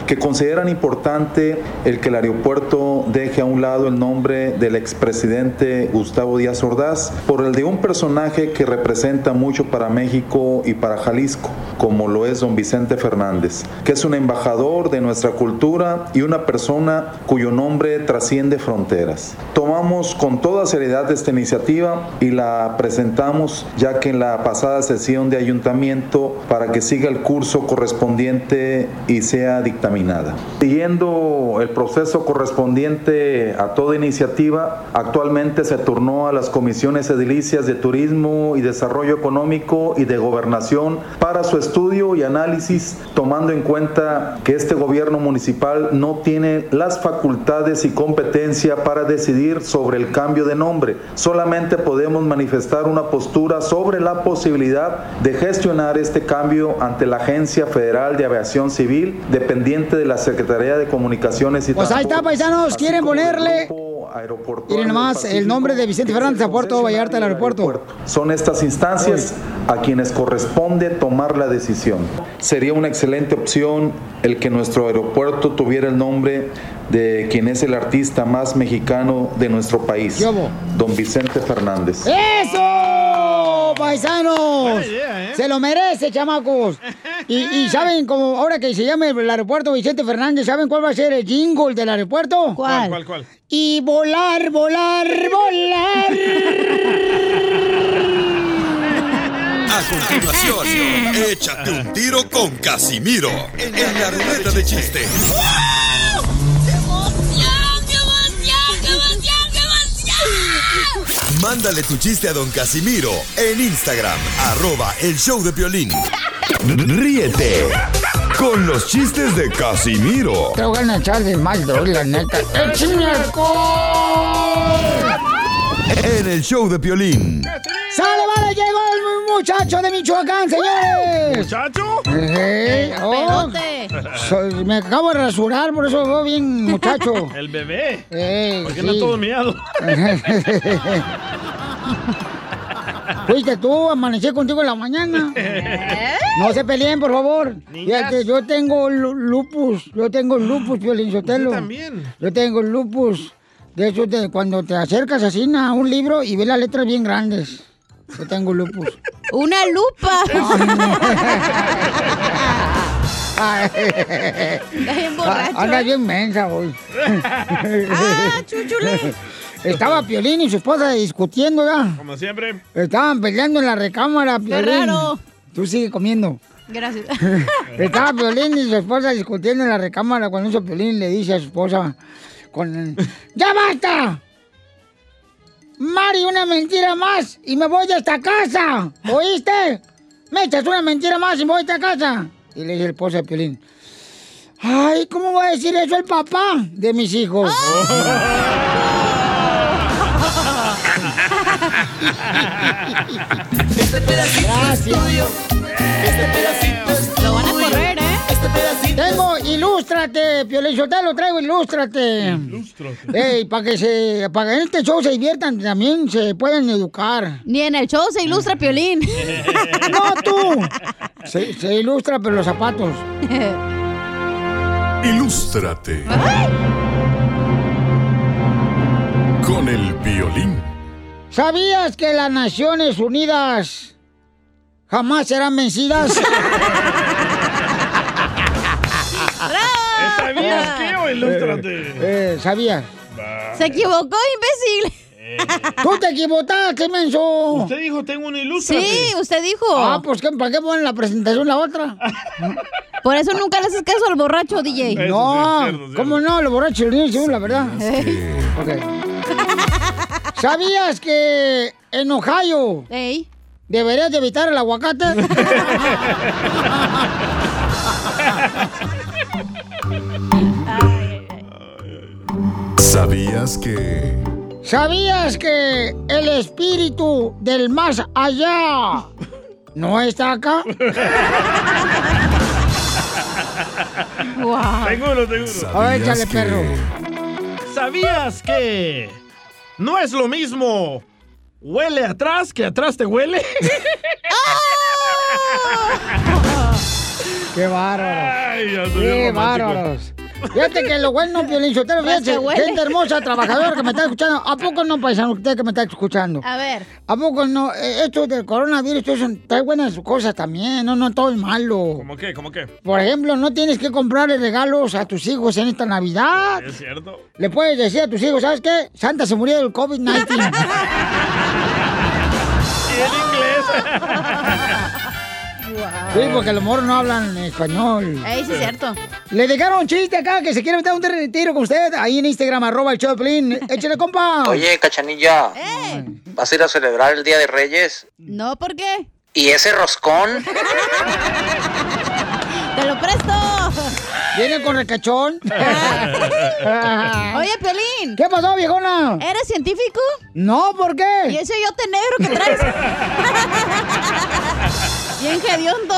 que consideran importante el que el aeropuerto deje a un lado el nombre del expresidente Gustavo Díaz Ordaz por el de un personaje que representa mucho para México y para Jalisco, como lo es don Vicente Fernández, que es un embajador de nuestra cultura y una persona cuyo nombre trasciende fronteras. Tomamos con toda seriedad esta iniciativa y la presentamos ya que en la pasada sesión de ayuntamiento para que siga el curso correspondiente y sea dictaminada. Siguiendo el proceso correspondiente a toda iniciativa, actualmente se turnó a las comisiones edilicias de turismo y desarrollo económico y de gobernación para su estudio y análisis, tomando en cuenta que este gobierno municipal no tiene las facultades y competencia para decidir sobre el cambio de nombre. Solamente podemos manifestar una postura sobre la posibilidad de gestionar este cambio ante la Agencia Federal de Aviación Civil, dependiente de la Secretaría de Comunicaciones y Pues ahí está, paisanos, quieren ponerle. Miren nomás el nombre de Vicente Fernández a Puerto Vallarta, el aeropuerto. Son estas instancias a quienes corresponde tomar la decisión. Sería una excelente opción el que nuestro aeropuerto tuviera el nombre de quien es el artista más mexicano de nuestro país, don Vicente Fernández. ¡Eso! ¡Paisanos! Se lo merece, chamacos. Y, y ¿saben cómo ahora que se llame el aeropuerto Vicente Fernández, ¿saben cuál va a ser el jingle del aeropuerto? ¿Cuál, cuál, cuál? Y volar, volar, volar. A continuación, échate un tiro con Casimiro en la ruleta de chiste. Mándale tu chiste a don Casimiro en Instagram, arroba el show de violín. Ríete con los chistes de Casimiro Te voy a echar de mal, droga, la neta. ¡Échame alcohol! en el show de violín. ¡Sale, vale! ¡Llegó el muchacho de Michoacán, señores! ¿Muchacho? Eh, oh, soy- me acabo de rasurar, por eso veo bien muchacho. El bebé. Eh, ¿Por qué sí. no todo miado? Fuiste tú, amanecí contigo en la mañana. No se peleen, por favor. Fíjate, yo tengo lu- lupus, yo tengo lupus, Piolín Sotelo. ¿Usted también? Yo tengo lupus. De hecho, de cuando te acercas así a un libro y ves las letras bien grandes. Yo tengo lupus. ¡Una lupa! Está bien borracho, Anda ¿eh? bien mensa hoy. Ah, chúchule. Estaba Piolín y su esposa discutiendo ya. Como siempre. Estaban peleando en la recámara, Piolín. raro. Tú sigue comiendo. Gracias. Estaba Piolín y su esposa discutiendo en la recámara cuando hizo Piolín le dice a su esposa con ¡Ya basta! Mari, una mentira más y me voy de esta casa. ¿Oíste? Me echas una mentira más y me voy de esta casa. Y le dice el esposa de Piolín. Ay, ¿cómo va a decir eso el papá de mis hijos? Este pedacito es tuyo. Este pedacito es tuyo. Lo van a correr, ¿eh? Este pedacito. Tengo, ilústrate, lo traigo, ilústrate. Ey, para que se, para que en este show se diviertan, también se pueden educar. Ni en el show se ilustra Piolín. No, tú. Se, se ilustra, pero los zapatos. Ilústrate. Con el violín. ¿Sabías que las Naciones Unidas jamás serán vencidas? ¿Sabías qué o ilústrate? Eh, ¿Sabías? Se equivocó, imbécil. ¡Tú te equivocaste, menso! Usted dijo, tengo una ilústrate. Sí, usted dijo. Ah, pues ¿qué, ¿para qué ponen la presentación la otra? Por eso nunca le haces caso al borracho, DJ. no, ¿cómo no? Los borrachos dicen la verdad. Ok. ¿Sabías que en Ohio deberías de evitar el aguacate? ¿Sabías que... ¿Sabías que el espíritu del más allá no está acá? Tengo uno, tengo uno. A ver, échale, perro. ¿Sabías que no es lo mismo huele atrás que atrás te huele? ¡Qué bárbaros! Ay, ¡Qué bárbaros! Fíjate que lo bueno, Piolín Sotelo, fíjate, gente hermosa, trabajadora que me está escuchando. ¿A poco no, paisano, usted que me está escuchando? A ver. ¿A poco no? Eh, Esto del coronavirus, esto son, trae buenas cosas también, no, no todo es malo. ¿Cómo qué? ¿Cómo qué? Por ejemplo, no tienes que comprarle regalos a tus hijos en esta Navidad. ¿Es cierto? Le puedes decir a tus hijos, ¿sabes qué? Santa se murió del COVID-19. ¿Y en inglés? Sí, porque los moros no hablan español. Ey, sí es cierto. Le dejaron un chiste acá que se quiere meter un tiro con usted. Ahí en Instagram, arroba el Choplin. Échale, compa. Oye, Cachanilla, ¿vas a ir a celebrar el Día de Reyes? No, ¿por qué? ¿Y ese roscón? ¡Te lo presto! ¿Viene con recachón? Oye, Pelín. ¿Qué pasó, viejona? ¿Eres científico? No, ¿por qué? ¿Y ese yote negro que traes? Bien hediondo.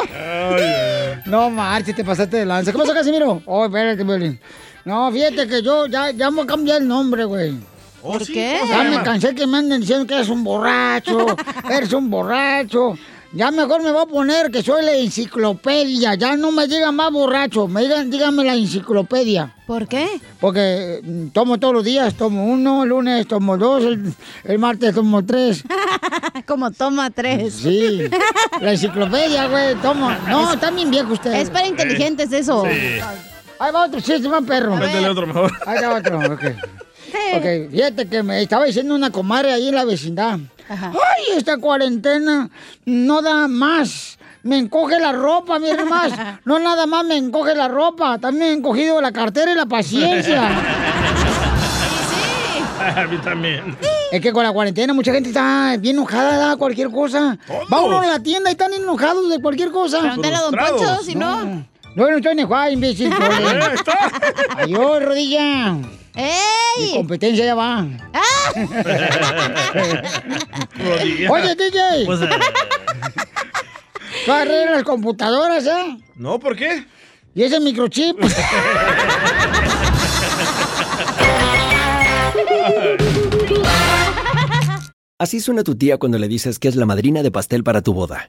No marches, te pasaste de lanza. ¿Qué pasó, Casimiro? Oh, espérate, Piolín. No, fíjate que yo ya, ya me cambié el nombre, güey. ¿Por qué? Ya me cansé que me anden diciendo que eres un borracho, eres un borracho. Ya mejor me voy a poner que soy la enciclopedia. Ya no me digan más borracho, me digan, díganme la enciclopedia. ¿Por qué? Porque mm, tomo todos los días, tomo uno, el lunes tomo dos, el, el martes tomo tres. Como toma tres. Sí, la enciclopedia, güey, tomo. No, está bien viejo usted. Es para inteligentes eso. Sí. Ahí va otro chiste, más perro. Métele otro mejor. Ahí va otro, ok. Ok, fíjate que me estaba diciendo una comadre ahí en la vecindad. Ay, esta cuarentena no da más. Me encoge la ropa, mira más. No nada más me encoge la ropa, también me he encogido la cartera y la paciencia. A mí también. Es que con la cuarentena mucha gente está bien enojada, da cualquier cosa. Va uno a la tienda y están enojados de cualquier cosa. Pregúntale a Don Poncho, si no. No, no estoy enojado, imbécil. Adiós, rodilla. Mi ¡Ey! competencia ya va. Oye, DJ. Pues, eh, ¿Tú arreglas las computadoras, eh? no, ¿por qué? ¿Y ese microchip? Así suena tu tía cuando le dices que es la madrina de pastel para tu boda.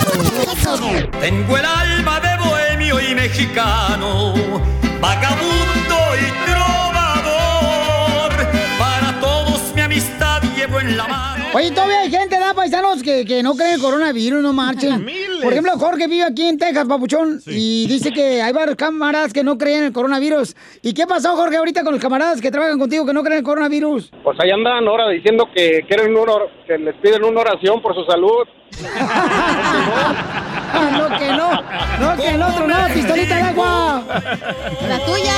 Tengo el alma de bohemio y mexicano, vagabundo y trovador. Para todos mi amistad llevo en la mano. Oye, todavía hay gente, ¿da, paisanos, que, que no creen en el coronavirus, no marchen. Por ejemplo, Jorge vive aquí en Texas, papuchón, y dice que hay varios camaradas que no creen en el coronavirus. ¿Y qué pasó, Jorge, ahorita con los camaradas que trabajan contigo que no creen en el coronavirus? Pues ahí andan ahora diciendo que quieren una or- que les piden una oración por su salud. no, que no, no, que el otro no, pistolita de agua. La tuya.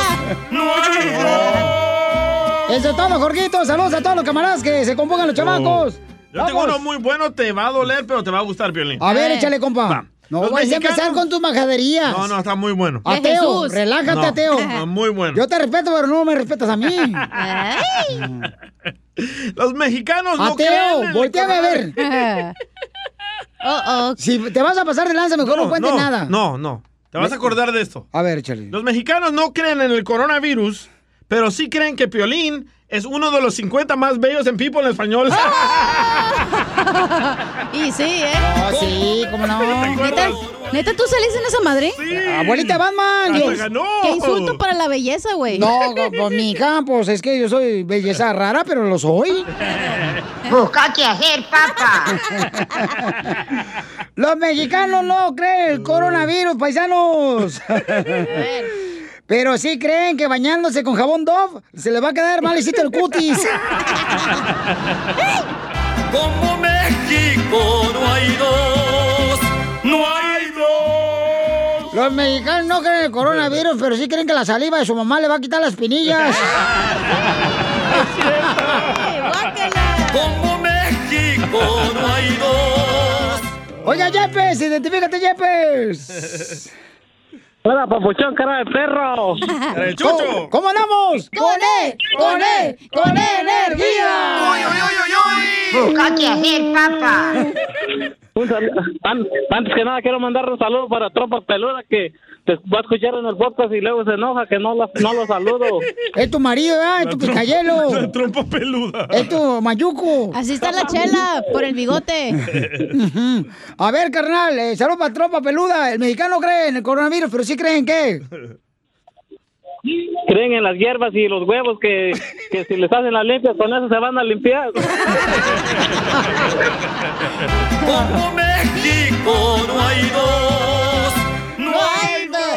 Eso es todo, Jorgito. Saludos a todos los camaradas que se compongan los chamacos. Yo tengo uno muy bueno, te va a doler, pero te va a gustar, Violín. A ver, échale, compa. Va. No Los vayas a empezar con tus majaderías. No, no, está muy bueno. Ateo, relájate, No, ateo. no, muy bueno. Yo te respeto, pero no me respetas a mí. Los mexicanos no creen volteame a ver. Si te vas a pasar de lanza, mejor no, cuentes nada. No, no. Te vas a acordar de esto. A ver, échale. Los mexicanos no creen en el coronavirus, pero sí creen que Piolín es uno de los 50 más bellos en People en español. Y sí, ¿eh? Oh, sí, cómo no. ¿Neta, ¿Neta tú saliste en esa madre? Abuelita Batman. ¿Qué, Dios. qué insulto para la belleza, güey. No, pues mi hija, pues es que yo soy belleza rara, pero lo soy. Busca qué hacer, papá. Los mexicanos no creen el coronavirus, paisanos. Pero sí creen que bañándose con jabón Dove se le va a quedar malecito el cutis. Como México no hay dos, no hay dos. Los mexicanos no creen el coronavirus, pero sí creen que la saliva de su mamá le va a quitar las pinillas. Como México no hay dos. Oiga, Yepes, identifícate, Yepes. Hola, papuchón, cara de perro. ¿Cómo, cómo andamos? ¡Con E! ¡Con E! ¡Con E energía! Busca qué hacer, papá. Un sal- an- Antes que nada, quiero mandar un saludo para Tropa Peluda que te va a escuchar en el podcast y luego se enoja que no, la- no lo saludo. Es tu marido, ¿verdad? Es tu picayelo. La trompa peluda. Es tu mayuco. Así está la chela, por el bigote. A ver, carnal, eh, salud para tropa peluda. El mexicano cree en el coronavirus, pero sí creen que. Creen en las hierbas y los huevos que, que si les hacen las limpias, con eso se van a limpiar. Como México no hay dos,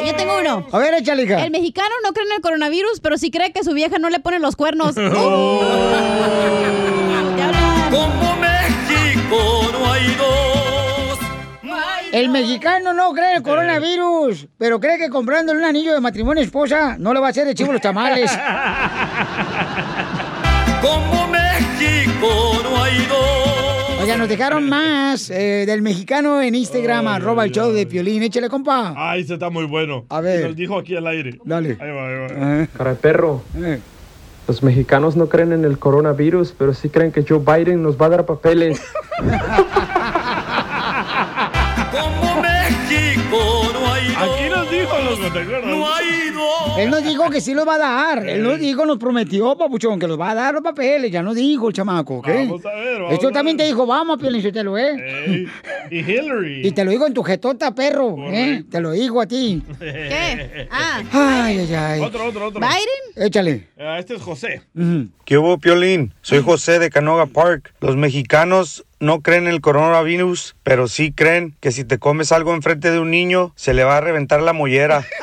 Yo tengo uno. A ver, échale, hija. El mexicano no cree en el coronavirus, pero sí cree que su vieja no le pone los cuernos. Oh. Como México no hay dos. El mexicano no cree en el coronavirus, pero cree que comprándole un anillo de matrimonio a esposa no le va a hacer de chivo los tamales. Como México no hay dos. Oiga, nos dejaron más eh, del mexicano en Instagram, arroba el show de Piolín. Échale, compa. Ay, ese está muy bueno. A ver. Nos dijo aquí al aire. Dale. Ahí va, ahí va. Cara de perro. Los mexicanos no creen en el coronavirus, pero sí creen que Joe Biden nos va a dar papeles. Como México Aquí nos dijo los ¿te acuerdas? No hay dos. Él nos dijo que sí los va a dar. Él nos dijo, nos prometió, papuchón, que los va a dar los papeles. Ya nos dijo el chamaco, ¿ok? Vamos a ver, vamos Esto a también ver. te dijo, vamos, Piolín, yo te lo eh. Ey, Y Hillary. Y te lo digo en tu jetota, perro, ¿eh? Te lo digo a ti. ¿Qué? Ah. Ay, ay, ay. Otro, otro, otro. ¿Biden? Échale. Ah, este es José. ¿Qué hubo, Piolín? Soy José de Canoga Park. Los mexicanos no creen en el coronavirus, pero sí creen que si te comes algo enfrente de un niño, se le va a reventar la mollera.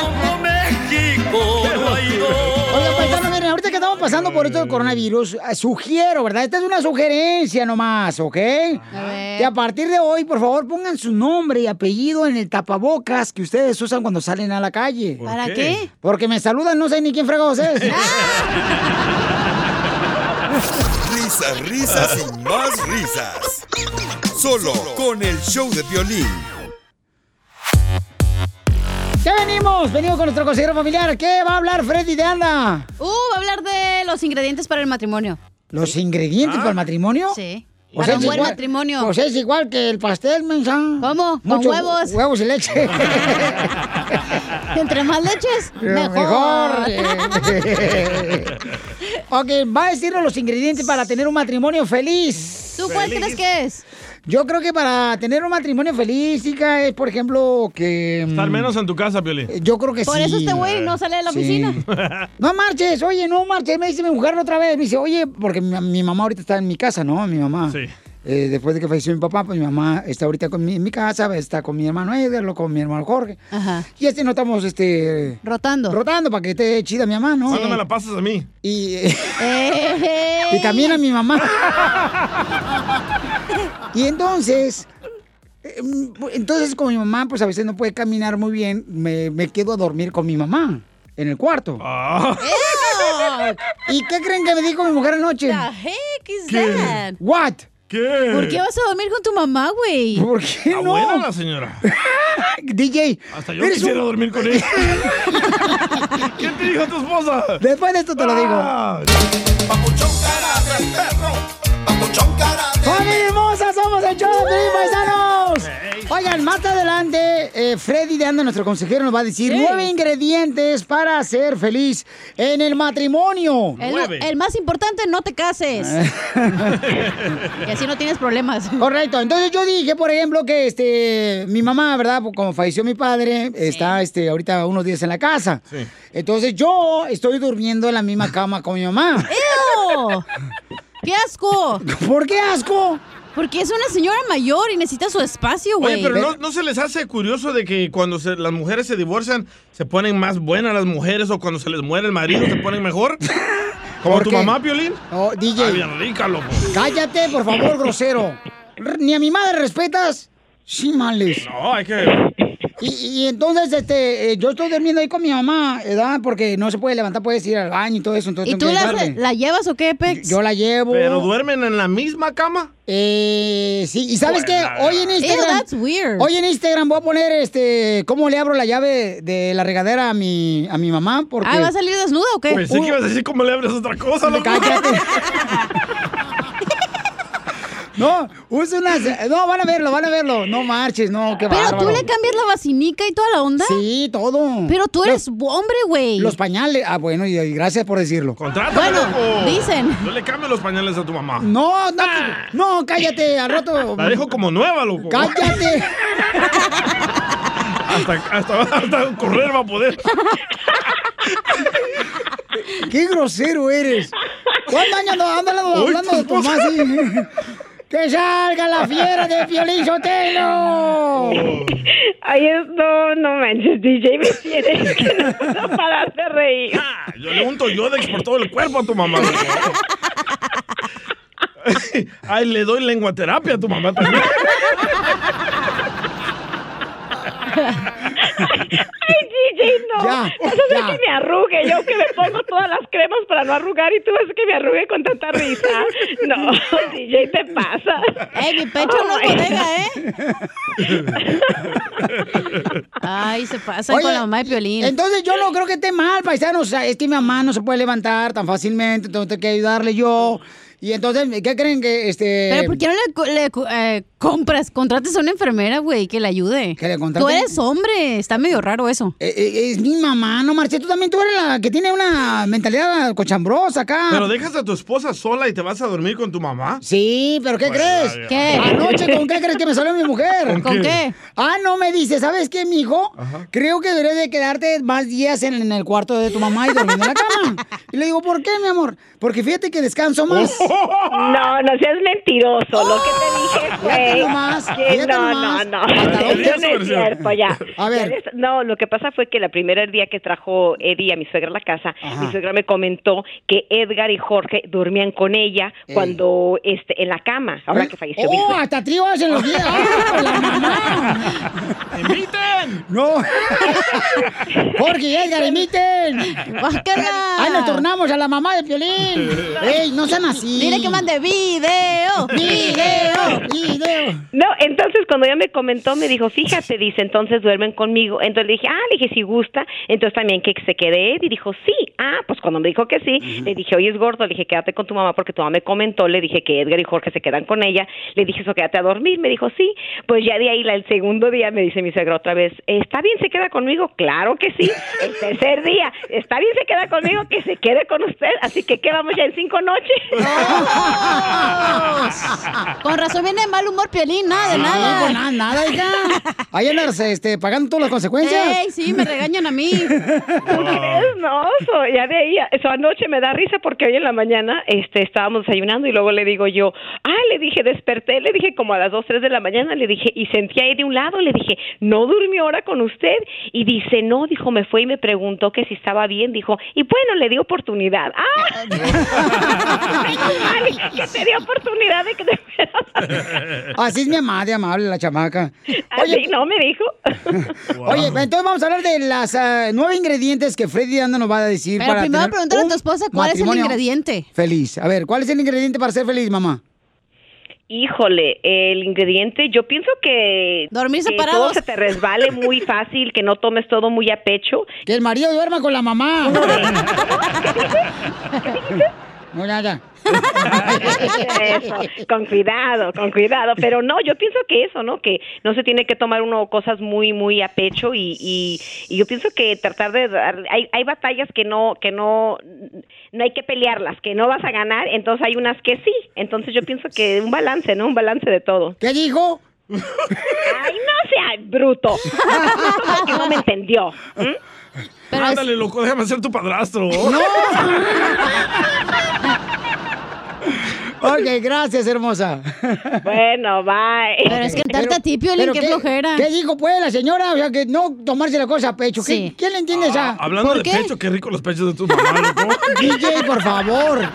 Como México no hay dos. Oiga, paisano, miren, ahorita que estamos pasando por esto del coronavirus, eh, sugiero, ¿verdad? Esta es una sugerencia nomás, ¿ok? Que a partir de hoy, por favor, pongan su nombre y apellido en el tapabocas que ustedes usan cuando salen a la calle. ¿Por ¿Para qué? qué? Porque me saludan, no sé ni quién fregados es. Risas, risas y más risas. Solo con el show de violín. ¿Qué venimos? Venimos con nuestro consejero familiar. ¿Qué va a hablar Freddy de Anda? Uh, va a hablar de los ingredientes para el matrimonio. ¿Los ingredientes para el matrimonio? Sí. O Para un buen igual- matrimonio. O sea, es igual que el pastel, mensa. ¿Cómo? Con Mucho huevos. Huevos y leche. Entre más leches, mejor. Mejor. eh. ok, va a decirnos los ingredientes para tener un matrimonio feliz. ¿Tú cuál crees que es? Yo creo que para tener un matrimonio feliz, hija, es, por ejemplo, que... mm, Estar menos en tu casa, Piolín. Yo creo que Por sí. eso este güey no sale de la Sí. oficina. No marches, oye, no marches. Me dice mi mujer otra vez. Me dice, oye, porque mi, mi mamá ahorita está en mi casa, ¿no? Mi mamá. Sí. Eh, después de que falleció mi papá, pues mi mamá está ahorita con mi- en mi casa, está con mi hermano Edgar, lo- con mi hermano Jorge. Ajá. Y este no estamos, este... Rotando. Rotando para que esté chida mi mamá, ¿no? ¿Cuándo me la pasas a mí? Y, y también a mi mamá. y entonces, eh, entonces como mi mamá, pues a veces no puede caminar muy bien, me, me quedo a dormir con mi mamá en el cuarto. Ah. ¿Y qué creen que me dijo mi mujer anoche? The heck is ¿Qué? that? What? ¿Qué? ¿Por qué vas a dormir con tu mamá, güey? ¿Por qué Está no? buena la señora. DJ. Hasta yo quisiera un- dormir con ella. ¿Qué te dijo tu esposa? Después de esto te lo digo. Ah. ¡Familia hermosa! ¡Somos el show de paisanos! Oigan, más adelante, eh, Freddy de Anda, nuestro consejero, nos va a decir Sí. nueve ingredientes para ser feliz en el matrimonio. El, el más importante, no te cases. y así no tienes problemas. Correcto. Entonces yo dije, por ejemplo, que este mi mamá, ¿verdad? Pues, Como falleció mi padre, está este ahorita unos días en la casa. Sí. Entonces yo estoy durmiendo en la misma cama con mi mamá. ¡Ew! ¡Qué asco! ¿Por qué asco? Porque es una señora mayor y necesita su espacio, güey. Oye, pero no, ¿no se les hace curioso de que cuando se- las mujeres se divorcian se ponen más buenas las mujeres o cuando se les muere el marido se ponen mejor? ¿Como ¿Por tu qué? mamá, Piolín? Oh, DJ. Ah, bien rica, loco. Cállate, por favor, grosero. Ni a mi madre respetas. Sí, males. No, hay que... Y, y entonces, este, eh, yo estoy durmiendo ahí con mi mamá, ¿verdad? Porque no se puede levantar, puedes ir al baño y todo eso. Entonces ¿Y tú la, la llevas o qué, Pex? Yo la llevo. ¿Pero duermen en la misma cama? Eh, sí, y sabes qué, hoy en Instagram, that's weird. hoy en Instagram voy a poner, este, cómo le abro la llave de la regadera a mi, a mi mamá, porque... Ah, ¿va a salir desnuda o qué? Pensé que ibas a decir cómo le abres otra cosa, loco. Cállate. No, usa unas, no, van a verlo, van a verlo, no marches, no, qué Pero bárbaro. tú le cambias la vacinica y toda la onda. Sí, todo. Pero tú eres Los- hombre, güey. Los pañales, ah, bueno, y, y gracias por decirlo. Contrátame, Bueno, loco. dicen. Yo le cambio los pañales a tu mamá. No, no, no, cállate, al rato. La dejo como nueva, loco. Cállate. Hasta, hasta, hasta correr va a poder. Qué grosero eres. ¿Cuántos años andas hablando, Uy, hablando de tu mamá así? ¡Que salga la fiera de Piolín Sotelo! Ay, es- no, no manches, DJ, me tienes que no parar de reír. Ah, Yo le unto Yodex por todo el cuerpo a tu mamá. Ay, le doy lenguaterapia a tu mamá también. Ay, DJ, no. Ya, hacer ya. que me arrugue. Yo que me pongo todas las cremas para no arrugar y tú haces que me arrugue con tanta risa. No, DJ, te pasa. Ey, mi pecho Oh, no es my bodega, ¿eh? Ay, se pasa Oye, con la mamá de Piolín. Entonces yo no creo que esté mal, paisanos. O sea, es que mi mamá no se puede levantar tan fácilmente, entonces tengo que ayudarle yo. Y entonces, ¿qué creen que este. Pero ¿por qué no le, co- le co- eh, compras, contrates a una enfermera, güey, que le ayude? ¿Que le contrate? Tú eres hombre, está medio raro eso. Eh, eh, es mi mamá, no marché. Tú también tú eres la que tiene una mentalidad cochambrosa acá. Pero dejas a tu esposa sola y te vas a dormir con tu mamá. Sí, pero ¿qué Pues, crees? ya, ya. ¿Qué? Anoche, ¿con qué crees que me salió mi mujer? ¿Con ¿Con qué? qué? Ah, no, me dice, ¿sabes qué, mijo? Creo que deberías de quedarte más días en, en el cuarto de tu mamá y durmiendo en la cama. Y le digo, ¿por qué, mi amor? Porque fíjate que descanso más. No, no seas mentiroso. Lo que te dije Fíjate fue. nomás, que no, nomás. no, no. Eso no es cierto, ya. A ver. No, lo que pasa fue que el primer día que trajo Eddie a mi suegra a la casa, Ajá. mi suegra me comentó que Edgar y Jorge dormían con ella Ey. cuando este en la cama, ahora que falleció mi ¡Oh, suegra. hasta tríos en los días! ¡Ah, la mamá! ¡Inviten! ¡No! ¡Jorge y Edgar! ¡Guácala! ¡Ay, nos tornamos a la mamá de Piolín! ¡Ey, no sean así! Dile que mande video. ¡Video! ¡Video! No, entonces cuando ella me comentó, me dijo, fíjate, dice, entonces duermen conmigo. Entonces le dije, ah, le dije, si gusta. Entonces también que se quede Ed. Y dijo, sí. Ah, pues cuando me dijo que sí, le dije, oye, es gordo. Le dije, quédate con tu mamá porque tu mamá me comentó. Le dije que Edgar y Jorge se quedan con ella. Le dije, eso, quédate a dormir. Me dijo, sí. Pues ya de ahí, la- el segundo día, me dice mi suegra otra vez, ¿está bien se queda conmigo? Claro que sí. El tercer día, ¿está bien se queda conmigo? Que se quede con usted. Así que, ¿qué vamos ya en cinco noches? Con razón viene de mal humor Piolín, nada de Sí, nada. pues nada, nada, hija. Ahí andas este, pagando todas las consecuencias. Ey, sí, me regañan a mí. No, so, ya de ahí, eso anoche me da risa porque hoy en la mañana este, estábamos desayunando y luego le digo yo, ah, le dije, desperté, le dije como a las 2, 3 de la mañana, le dije, y sentí ahí de un lado, le dije, ¿no durmió ahora con usted? Y dice, no, dijo, me fue y me preguntó que si estaba bien, dijo, y bueno, le di oportunidad. ¡Ah! Ay, que te dio oportunidad de que te Así es mi mamá, de amable la chamaca. Así no me dijo. Oye, entonces vamos a hablar de las ah, nueve ingredientes que Freddy Anda nos va a decir Pero para primero pregúntale a tu esposa cuál es el ingrediente. Feliz. A ver, ¿cuál es el ingrediente para ser feliz, mamá? Híjole, el ingrediente, yo pienso que... Dormir que todo se te resbale muy fácil, que no tomes todo muy a pecho. Que el marido duerma con la mamá. Uno de- No, nada. Eso, con cuidado, con cuidado. Pero no, yo pienso que eso, ¿no? Que no se tiene que tomar uno cosas muy, muy a pecho y, y, y yo pienso que tratar de dar, hay, hay batallas que no, que no, no hay que pelearlas, que no vas a ganar, entonces hay unas que sí. Entonces yo pienso que un balance, ¿no? Un balance de todo. ¿Qué dijo? Ay, no sea bruto. No me entendió. ¿M? Ándale, loco, déjame ser tu padrastro. Ok, gracias, hermosa. Bueno, bye. Pero es que cantarte a ti, Piolín, pero qué flojera. ¿Qué dijo, pues, la señora? O sea, que no tomarse la cosa a pecho. ¿Qué- Sí. ¿Quién le entiende esa? Ah, Hablando de pecho, qué rico los pechos de tu mamá, loco. DJ, por favor.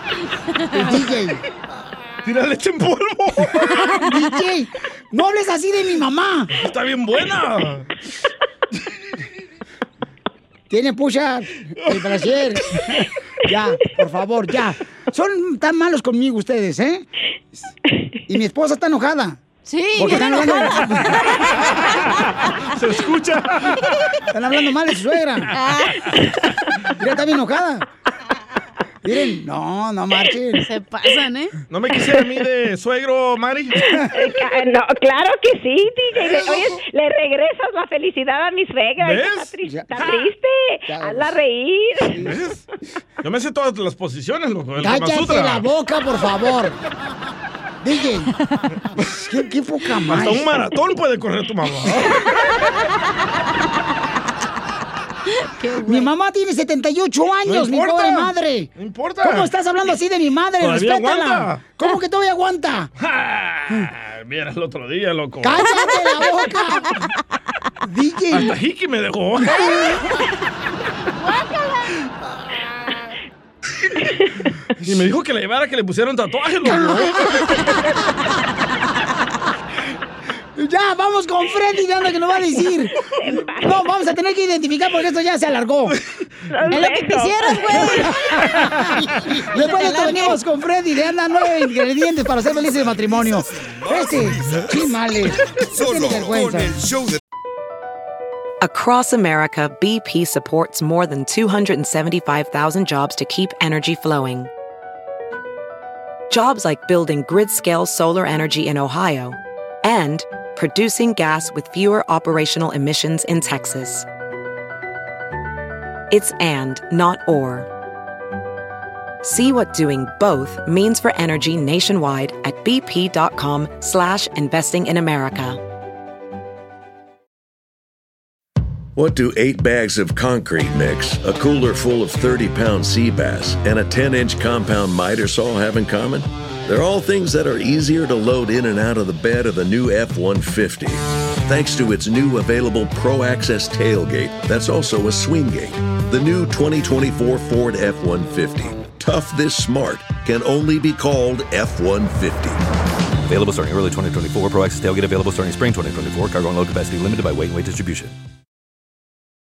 DJ. Tira leche en polvo. DJ, no hables así de mi mamá. Está bien buena. Tiene pucha el brasier. Ya, por favor, ya. Son tan malos conmigo ustedes, ¿eh? Y mi esposa está enojada. Sí, Porque están hablando... Se escucha. Están hablando mal de su suegra. Mira, está bien enojada. Miren, no, no marchen. Se pasan, ¿eh? ¿No me quisiera a mí de suegro, Mari? No, claro que sí, DJ. Le, oye, le regresas la felicidad a mi suegra. ¿Ves? Está, tri- está triste. Hazla reír. ¿Ves? Yo me sé todas las posiciones, loco. Cállate la boca, por favor. DJ. ¿Qué, qué poca más. Hasta un maratón puede correr tu mamá. Mi mamá tiene 78 años, mi importa. pobre madre. No importa. ¿Cómo estás hablando así de mi madre? Todavía Respétala. aguanta. ¿Cómo que todavía aguanta? Ah, Mira el otro día, loco. ¡Cállate la boca! DJ. Hasta Hiki me dejó. y me dijo que le llevara que le pusieron tatuaje, loco. Ya, vamos con Freddy, ya lo que nos va a decir. No, vamos a tener que identificar porque esto ya se alargó. Es lo que quisieras, güey. Después de esto venimos con Freddy, le andan nueve ingredientes para ser felices de matrimonio. Este, chimales, no tiene vergüenza. show de Across America, BP supports more than 275,000 jobs to keep energy flowing. Jobs like building grid scale solar energy in Ohio and producing gas with fewer operational emissions in Texas. It's and, not or. See what doing both means for energy nationwide at bp.com slash investing in America. What do eight bags of concrete mix, a cooler full of 30 pound sea bass, and a 10 inch compound miter saw have in common? They're all things that are easier to load in and out of the bed of the new F 150. Thanks to its new available Pro Access tailgate, that's also a swing gate. The new 2024 Ford F 150. Tough this smart can only be called F 150. Available starting early 2024. Pro Access tailgate available starting spring 2024. Cargo and load capacity limited by weight and weight distribution.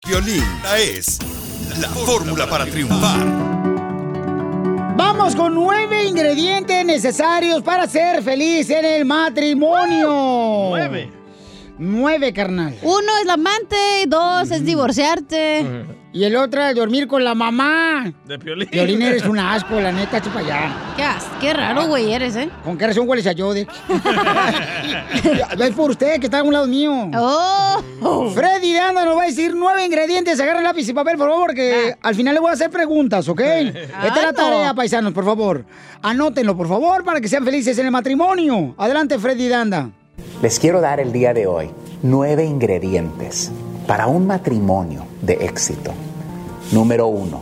violín. Esta es la fórmula para triunfar. Vamos con nueve ingredientes necesarios para ser feliz en el matrimonio. Nueve. Nueve, carnal. Uno es la amante, dos es divorciarte. Y el otro dormir con la mamá. De Piolín. Piolín eres un asco, la neta, chupa allá. Qué, as- qué raro, güey, eres, ¿eh? ¿Con qué razón hueles a Yode? Es por usted que está a un lado mío. Oh. Freddy de Anda nos va a decir nueve ingredientes. Agarra lápiz y papel, por favor, que al final le voy a hacer preguntas, ¿ok? Esta es la no. tarea, paisanos, por favor. Anótenlo, por favor, para que sean felices en el matrimonio. Adelante, Freddy de Anda. Les quiero dar el día de hoy nueve ingredientes para un matrimonio de éxito. Número uno,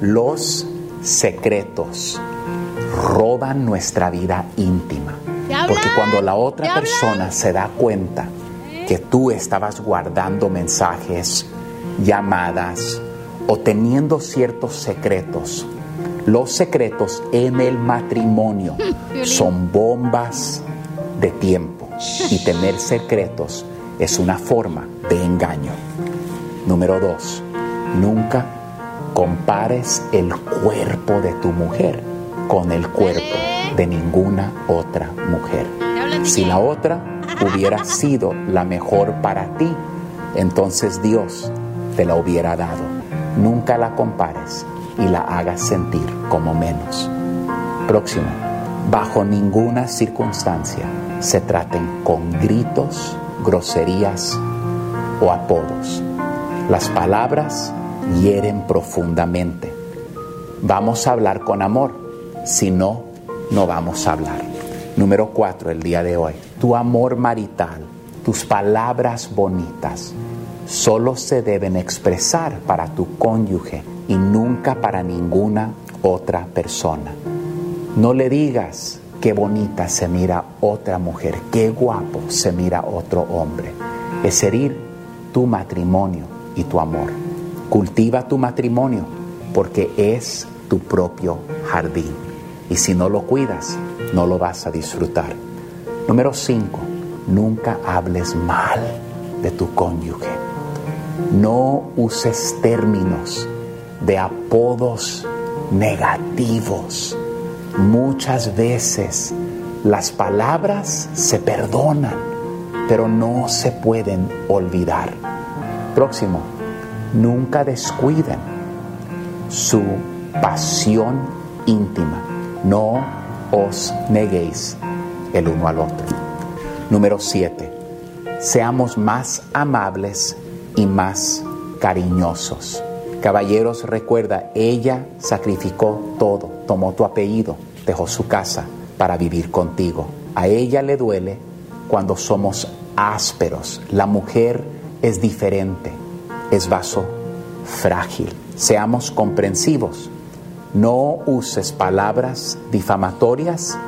los secretos roban nuestra vida íntima. Porque cuando la otra persona se da cuenta que tú estabas guardando mensajes, llamadas o teniendo ciertos secretos, los secretos en el matrimonio son bombas de tiempo y tener secretos es una forma de engaño. Número dos, nunca compares el cuerpo de tu mujer con el cuerpo de ninguna otra mujer. Si la otra hubiera sido la mejor para ti, entonces Dios te la hubiera dado. Nunca la compares y la hagas sentir como menos. Próximo, bajo ninguna circunstancia se traten con gritos, groserías o apodos. Las palabras hieren profundamente. Vamos a hablar con amor, si no, no vamos a hablar. Número cuatro, el día de hoy. Tu amor marital, tus palabras bonitas, solo se deben expresar para tu cónyuge y nunca para ninguna otra persona. No le digas qué bonita se mira otra mujer, qué guapo se mira otro hombre. Es herir tu matrimonio y tu amor. Cultiva tu matrimonio porque es tu propio jardín. Y si no lo cuidas, no lo vas a disfrutar. Número 5. Nunca hables mal de tu cónyuge. No uses términos de apodos negativos. Muchas veces las palabras se perdonan, pero no se pueden olvidar. Próximo, nunca descuiden su pasión íntima. No os neguéis el uno al otro. Número 7. Seamos más amables y más cariñosos. Caballeros, recuerda, ella sacrificó todo, tomó tu apellido, dejó su casa para vivir contigo. A ella le duele cuando somos ásperos. La mujer es diferente, es vaso frágil. Seamos comprensivos. No uses palabras difamatorias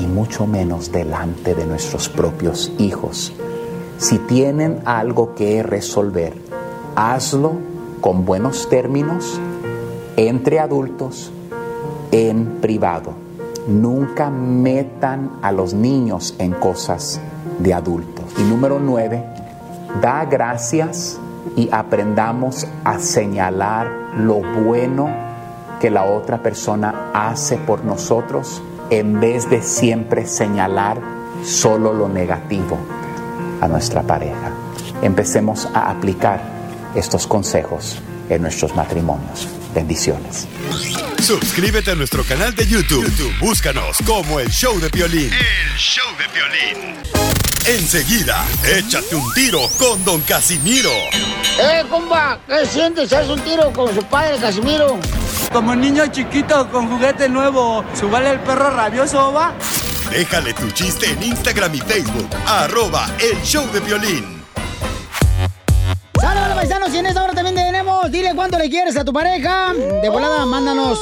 y mucho menos delante de nuestros propios hijos. Si tienen algo que resolver, hazlo con buenos términos entre adultos en privado. Nunca metan a los niños en cosas de adultos. Y número nueve, da gracias y aprendamos a señalar lo bueno que la otra persona hace por nosotros en vez de siempre señalar solo lo negativo a nuestra pareja. Empecemos a aplicar estos consejos en nuestros matrimonios. Bendiciones. Suscríbete a nuestro canal de YouTube. YouTube, Búscanos como el show de violín. El show de violín. Enseguida, échate un tiro con Don Casimiro. ¡Eh, compa! ¿Qué sientes? ¿Haz un tiro con su padre, Casimiro? Como niño chiquito con juguete nuevo, ¿subale el perro rabioso, va? Déjale tu chiste en Instagram y Facebook. Arroba el show de violín. ¡Saludos, paisanos! Y en esta hora también tenemos, dile cuánto le quieres a tu pareja. De volada, mándanos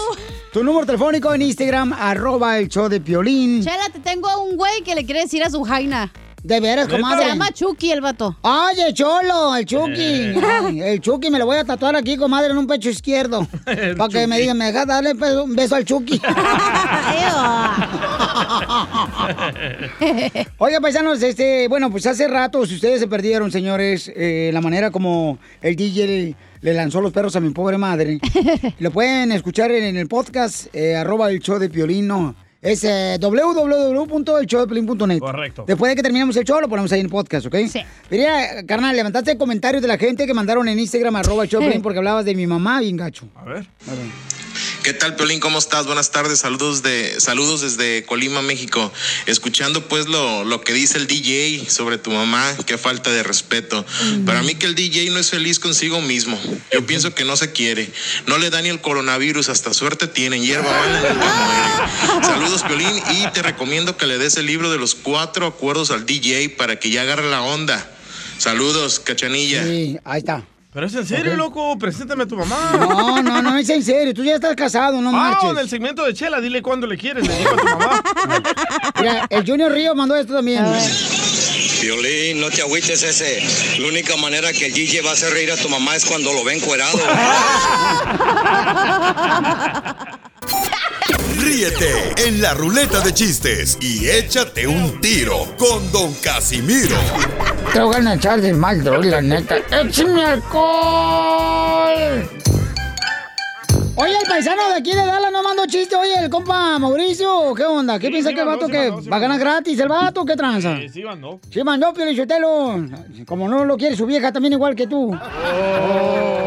tu número telefónico en Instagram, arroba el show de Piolín. Chela, te tengo a un güey que le quiere decir a su jaina. De veras, comadre. Se llama Chucky el vato. ¡Ay, el cholo! El Chucky. Ay, el Chucky me lo voy a tatuar aquí, comadre, en un pecho izquierdo. Para que me digan, me dejas darle un beso al Chucky. Oiga, paisanos, este, bueno, pues hace rato, si ustedes se perdieron, señores, eh, la manera como el DJ le, lanzó los perros a mi pobre madre, lo pueden escuchar en, el podcast, eh, arroba el show de Piolín, no, es eh, www.elshowdepiolín.net. Correcto. Después de que terminemos el show, lo ponemos ahí en el podcast, ¿ok? Sí. Mira, carnal, levantaste comentarios de la gente que mandaron en Instagram, arroba el show de Piolín, porque hablabas de mi mamá bien gacho. A ver. ¿Qué tal, Piolín? ¿Cómo estás? Buenas tardes. Saludos de saludos desde Colima, México. Escuchando pues lo, lo que dice el DJ sobre tu mamá, qué falta de respeto. Para mí que el DJ no es feliz consigo mismo. Yo pienso que no se quiere. No le da ni el coronavirus, hasta suerte tienen. Hierba mala. Saludos, Piolín, y te recomiendo que le des el libro de los cuatro acuerdos al DJ para que ya agarre la onda. Saludos, cachanilla. Sí, ahí está. Pero es en serio, loco. Preséntame a tu mamá. No, no, no, es en serio. Tú ya estás casado, no Ah, marches. en el segmento de Chela, dile cuándo le quieres. Le digo a tu mamá. Mira, el Junior Río mandó esto también. Violín, no te agüites ese. La única manera que el DJ va a hacer reír a tu mamá es cuando lo ven cuerado. Ríete en la ruleta de chistes y échate un tiro con Don Casimiro. Te voy a echar de mal, droga, la neta. ¡Échame alcohol! Oye, el paisano de aquí de Dallas no mandó chiste. Oye, el compa Mauricio, ¿qué onda? ¿Qué piensa que el vato que va a ganar gratis el vato? ¿Qué tranza? Sí, sí, mandó. Sí, mandó, Pio Lichotelo. Como no lo quiere su vieja también igual que tú. Oh.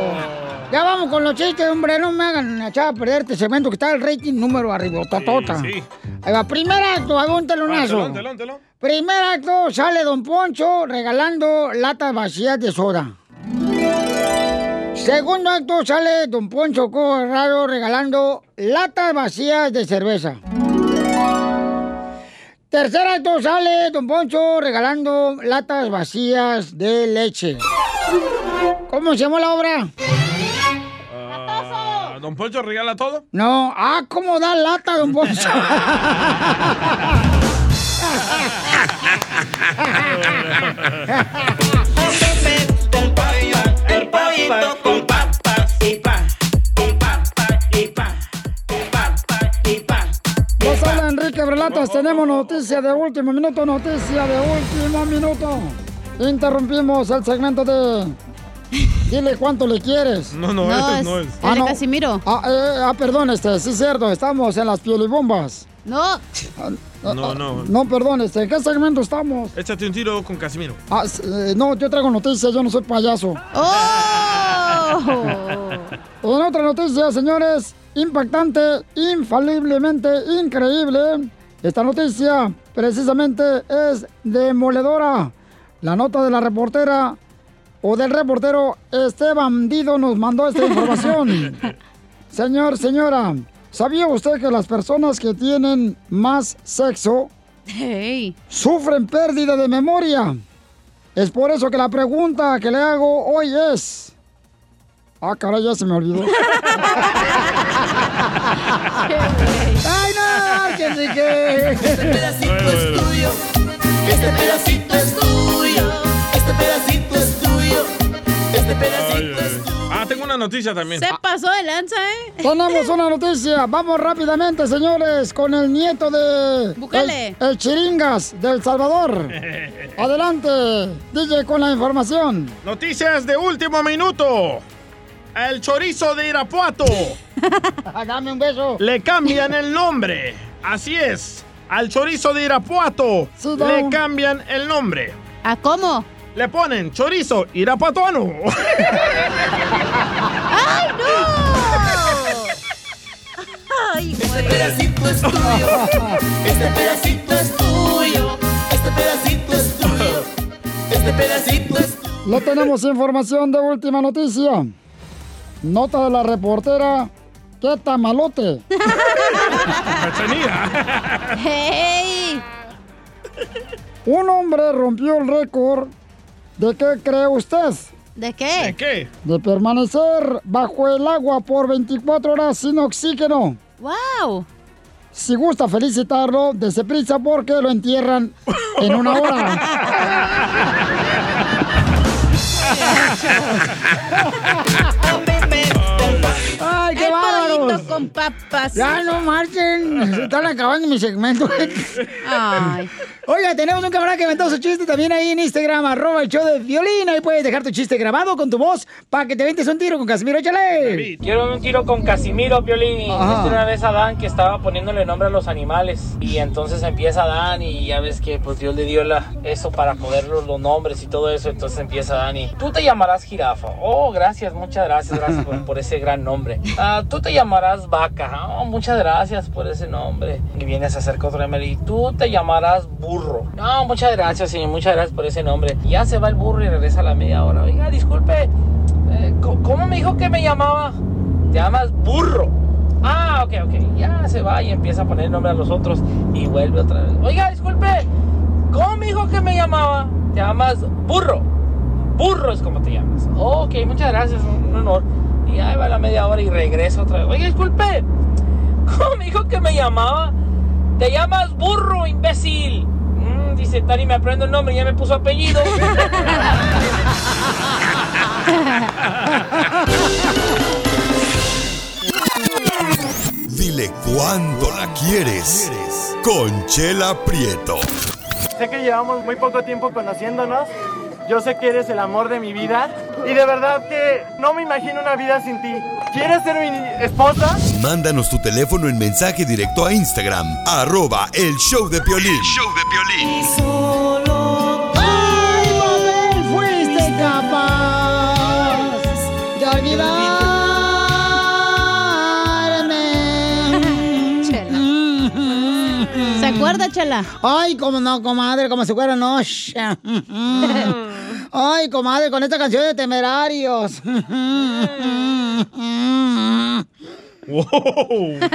Ya vamos con los chistes, hombre. No me hagan echar a perder este segmento que está el rating número arriba. Totota. Sí, sí. Ahí va, primer acto, hago un Ah, telonazo. telón, telón, telón. Primer acto, sale Don Poncho regalando latas vacías de soda. Segundo acto, sale Don Poncho Corrado regalando latas vacías de cerveza. Tercer acto, sale Don Poncho regalando latas vacías de leche. ¿Cómo se llama la obra? ¿Don Poncho regala todo? No, ah, ¿cómo da lata, Don Poncho? Nos habla Enrique Brelatas, tenemos noticia de último minuto, noticia de último minuto. Interrumpimos el segmento de Dile cuánto le quieres. No, no, No, ese no es- es Ah, no. Casimiro. Ah, eh, ah, perdón, este, sí es cierto, estamos en las pielibombas. No. No, no. No, perdón, este, ¿en qué segmento estamos? Échate un tiro con Casimiro. Ah, eh, no, yo traigo noticias, yo no soy payaso. En otra noticia, señores, impactante, infaliblemente increíble. Esta noticia precisamente es demoledora. La nota de la reportera o del reportero Esteban Dido nos mandó esta información. Señor, señora, ¿sabía usted que las personas que tienen más sexo sufren pérdida de memoria? Es por eso que la pregunta que le hago hoy es... Ah, caray, ya se me olvidó. ¡Ay, no! ¡Que sí que! Este pedacito es tuyo. Este pedacito es tuyo. Este pedacito tuyo. Este pedacito es tuyo. Ah, tengo una noticia también. Se pasó de lanza, ¿eh? Tenemos una noticia. Vamos rápidamente, señores, con el nieto de... Búscale. El, el Chiringas del Salvador. Adelante, DJ, con la información. Noticias de último minuto. El chorizo de Irapuato. Dame un beso. Le cambian el nombre. Así es. Al chorizo de Irapuato le cambian el nombre. ¿A cómo? Le ponen chorizo irapuatuano. ¡Ay, no! ¡Ay, Este pedacito es tuyo. Este pedacito es tuyo. Este pedacito es tuyo. Este pedacito es Le tenemos información de última noticia. Nota de la reportera. ¡Qué tamalote! ¡Hey! Un hombre rompió el récord. ¿De qué cree usted? ¿De qué? ¿De qué? De permanecer bajo el agua por 24 horas sin oxígeno. ¡Wow! Si gusta felicitarlo, dese prisa porque lo entierran en una hora. ¡Ay, qué bárbaros! con papas. Ya no marchen. Se están acabando mi segmento. Ay. Oiga, tenemos un camarada que inventó su chiste también ahí en Instagram, arroba el show de violín. Ahí puedes dejar tu chiste grabado con tu voz para que te ventes un tiro con Casimiro. Échale. Quiero un tiro con Casimiro, Piolín. Ajá. Viste una vez a Adán que estaba poniéndole nombre a los animales. Y entonces empieza Adán y ya ves que pues Dios le dio la, eso para poner los, los nombres y todo eso. Entonces empieza Adán y tú te llamarás jirafa. Oh, gracias, muchas gracias, gracias por, por ese gran nombre. Ah, tú te llamarás vaca. Oh, muchas gracias por ese nombre. Y viene, se acerca otro y tú te llamarás burro. No, muchas gracias, señor, muchas gracias por ese nombre. Ya se va el burro y regresa a la media hora. Oiga, disculpe, eh, ¿cómo- ¿cómo me dijo que me llamaba? Te llamas burro. Ah, ok, ok. Ya se va y empieza a poner nombre a los otros y vuelve otra vez. Oiga, disculpe, ¿cómo me dijo que me llamaba? Te llamas burro. Burro es como te llamas. ok, muchas gracias, un honor. Y ahí va la media hora y regresa otra vez. Oiga, disculpe, ¿cómo me dijo que me llamaba? Te llamas burro, imbécil. Mm, dice Tani, me aprendo el nombre, ya me puso apellido. Dile cuándo la quieres. Conchela Prieto. Sé que llevamos muy poco tiempo conociéndonos. Yo sé que eres el amor de mi vida. Y de verdad que no me imagino una vida sin ti. ¿Quieres ser mi esposa? Mándanos tu teléfono en mensaje directo a Instagram, arroba el show de Piolín. ¡Ay, papel! Fuiste capaz de olvidarme. ¿Se acuerda, Chela? Ay, cómo no, comadre, como se acuerda, no. Ay, comadre, con esta canción de temerarios.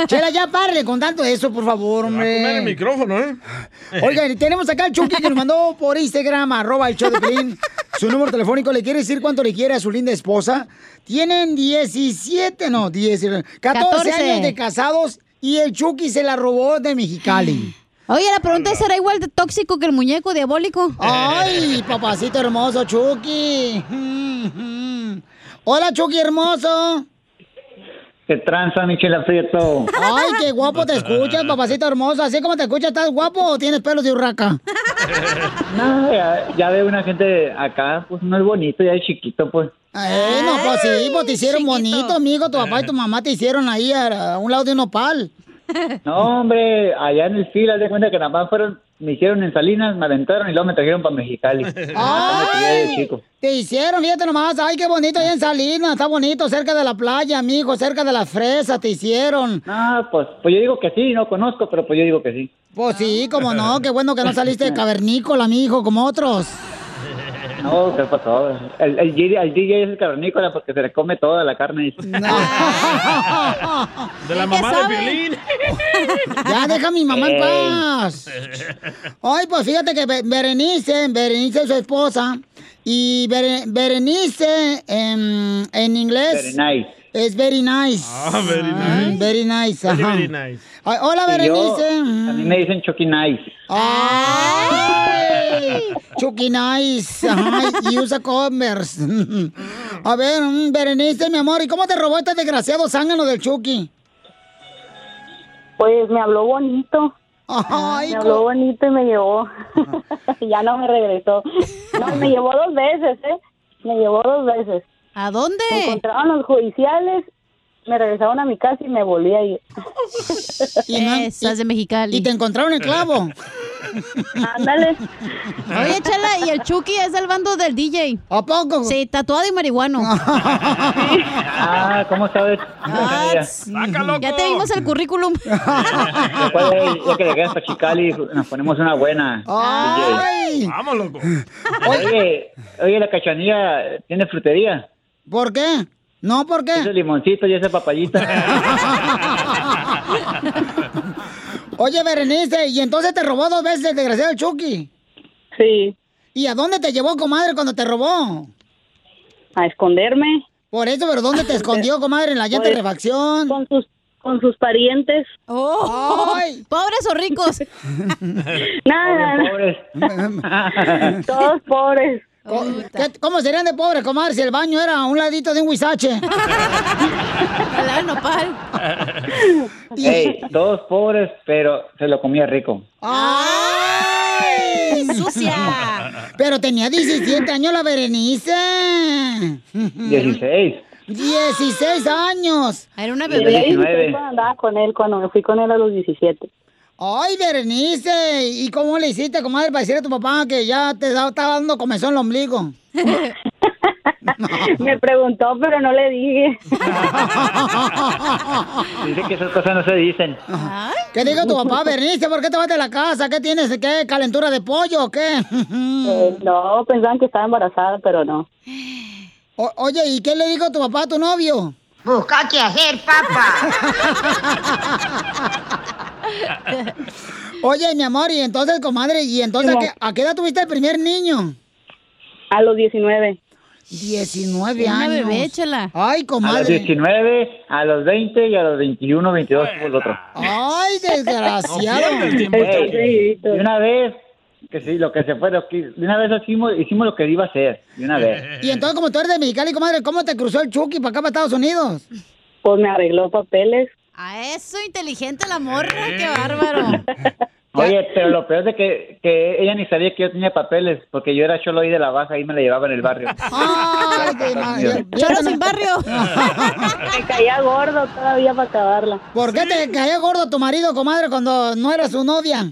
Chela, ya párale con tanto eso, por favor, hombre. Comer el micrófono, ¿eh? Oigan, tenemos acá al Chucky que nos mandó por Instagram, arroba el show de Pelín. Su número telefónico, ¿le quiere decir cuánto le quiere a su linda esposa? Tienen 17, no, 10, 14, 14. años de casados y el Chucky se la robó de Mexicali. Oye, la pregunta será igual de tóxico que el muñeco diabólico. Ay, papacito hermoso, Chucky. Hola, Chucky hermoso. ¿Qué tranza, Michela Prieto? Ay, qué guapo te escuchas, papacito hermoso. Así como te escuchas, ¿estás guapo o tienes pelos de urraca? No, ya, ya veo una gente acá, pues no es bonito, ya es chiquito, pues. Eh, no, pues sí, pues te hicieron bonito, amigo. Tu papá y tu mamá te hicieron ahí a, a un lado de un opal. No, hombre, allá en el fila, de cuenta que nada más fueron, me hicieron en Salinas, me aventaron y luego me trajeron para Mexicali. Ah, de chico. Te hicieron, fíjate nomás. Ay, qué bonito allá en Salinas. Está bonito, cerca de la playa, amigo, cerca de las fresas te hicieron. No, pues, pues yo digo que sí, no conozco, pero pues yo digo que sí. Pues sí, como no, qué bueno que no saliste de cavernícola, amigo, como otros. No, ¿qué pasó? El, el, DJ el DJ es el cavernícola porque se le come toda la carne. De la mamá de Piolín. Ya, deja a mi mamá en paz. Ay, pues fíjate que Be- Berenice, Berenice es su esposa. Y Bere- Berenice en, en inglés Very nice. Es very nice. Ah, very Mm, Very nice, Very, ajá. very nice. Ay, hola, Berenice. a mí me dicen Chucky Nice. ¡Ay! Chucky Nice. Ay, y usa Converse. A ver, mm, Berenice, mi amor, ¿y cómo te robó este desgraciado zángano del Chucky? Pues me habló bonito. Ay, me habló bonito y me llevó. ya no me regresó. No, me llevó dos veces, ¿eh? Me llevó dos veces. ¿A dónde? Me encontraron los judiciales, me regresaron a mi casa y me volví a ir. Esas de Mexicali. ¿Y te encontraron el clavo? Ándale. Oye, Chela, y el Chucky es del bando del DJ. ¿A poco? Sí, tatuado y marihuano. Ah, ¿cómo sabes? Ya te vimos el currículum. Después de, ya que llegué hasta Chicali, nos ponemos una buena. ¡Ay! Vamos, loco. Oye, oye, la cachanilla tiene frutería. ¿Por qué? No, ¿por qué? Ese limoncito y esa papayita. Oye, Berenice, ¿y entonces te robó dos veces el desgraciado Chucky? Sí. ¿Y a dónde te llevó, comadre, cuando te robó? A esconderme. Por eso, ¿pero dónde te escondió, comadre? ¿En la llanta de refacción? Con sus, con sus parientes. ¡Ay! ¿Pobres o ricos? Nada, Pobres. todos pobres. Co- ¿qué- ¿Cómo serían de pobres, comadre, si el baño era a un ladito de un huizache? nopal. Ey, todos pobres, pero se lo comía rico. ¡Ay! ¡Sucia! Pero tenía 17 años la Berenice. 16. 16 años. Era una Yo 16 cuando andaba con él, cuando me fui con él a los 17. Ay, Berenice, ¿y cómo le hiciste, comadre, para decirle a tu papá que ya te da- estaba dando comezón el ombligo? Me preguntó, pero no le dije. Dice que esas cosas no se dicen. ¿Qué dijo tu papá, Berenice? ¿Por qué te vas de la casa? ¿Qué tienes? ¿Qué? ¿Calentura de pollo o qué? Eh, no, pensaban que estaba embarazada, pero no. O- oye, ¿y qué le dijo tu papá a tu novio? Busca qué hacer, papá. Oye, mi amor, y entonces, comadre, ¿y entonces a No. qué, a qué edad tuviste el primer niño? A los 19. 19 Una años. bebé, chela. Ay, A los comadre. 19, a los 20 y a los 21, 22 fue el otro. Ay, desgraciado. De una vez, que sí, lo que se fue, lo que- de una vez hicimos, hicimos lo que iba a hacer, de una vez. Y entonces, como tú eres de Mexicali, comadre, ¿cómo te cruzó el Chucky para acá, para Estados Unidos? Pues me arregló papeles. A eso, inteligente la morra, qué bárbaro. Oye, pero lo peor es de que, que ella ni sabía que yo tenía papeles, porque yo era cholo ahí de la baja, ahí me la llevaba en el barrio. Ma- Choro sin barrio. Me caía gordo todavía para acabarla. ¿Por qué te caía gordo tu marido, comadre, cuando no era su novia?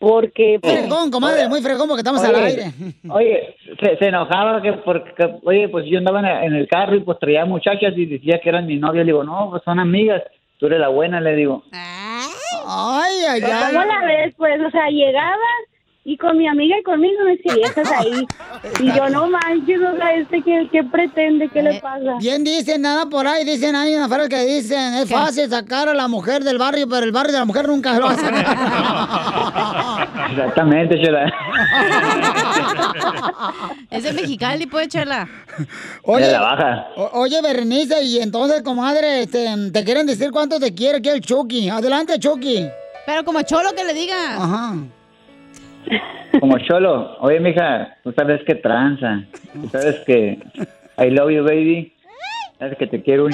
Porque... Fregón, comadre, muy fregón porque estamos al aire. Oye, se, se enojaba que porque, oye, pues yo andaba en el, en el carro y pues traía muchachas y decía que eran mi novia. Le digo, no, pues son amigas. Tú eres la buena, le digo. Ay, ay, Pero ay. ¿Cómo la ves? Pues, o sea, llegaba y con mi amiga y conmigo me decía, estás ahí. Y yo, no manches, o sea, este, ¿qué, qué pretende? ¿Qué le pasa? Bien dicen, nada por ahí, dicen ahí una frase que dicen, es fácil sacar a la mujer del barrio, pero el barrio de la mujer nunca lo sacar. Exactamente, chela. Es de Mexicali, pues, chela. Oye, la baja. o- oye, Berenice, y entonces, comadre, este, te quieren decir cuánto te quiere que el Chucky. Adelante, Chucky. Pero como cholo que le diga. Ajá. Como cholo. Oye, mija, tú sabes que tranza. Tú sabes que I love you, baby. Sabes que te quiero un...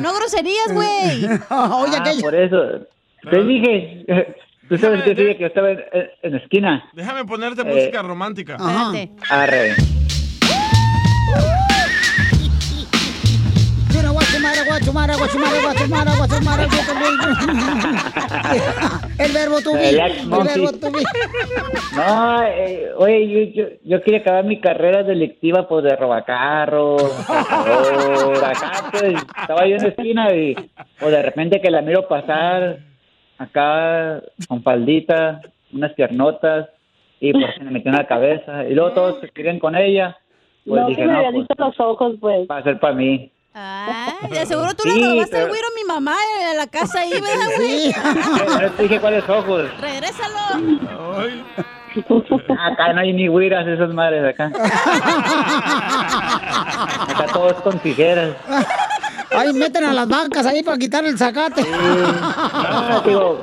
No groserías, güey. Oye, Ah, por eso. Te dije... Tú sabes que dije que estaba en, en la esquina. Déjame ponerte Eh, música romántica. Arre. Guachumara, guachumara, guachumara, guachumara. El verbo. Relax, El verbo be. No, eh, oye, yo, yo, yo quería acabar mi carrera delictiva pues de robacarros, acá pues, estaba yo en la esquina y pues de repente que la miro pasar acá con faldita, unas piernotas y pues se me metió en la cabeza y luego todos se querían con ella, pues no, dije que me no, había pues visto los ojos, pues. va a ser para mí. Ay, de seguro tú Sí, le robaste el pero- güiro a mi mamá en la casa ahí, ¿verdad, güey? No te dije cuáles ojos. Regrésalo. Acá no hay ni güiras esas madres acá. Acá todos con tijeras. Ahí meten a las vacas ahí para quitar el zacate. Ah, digo,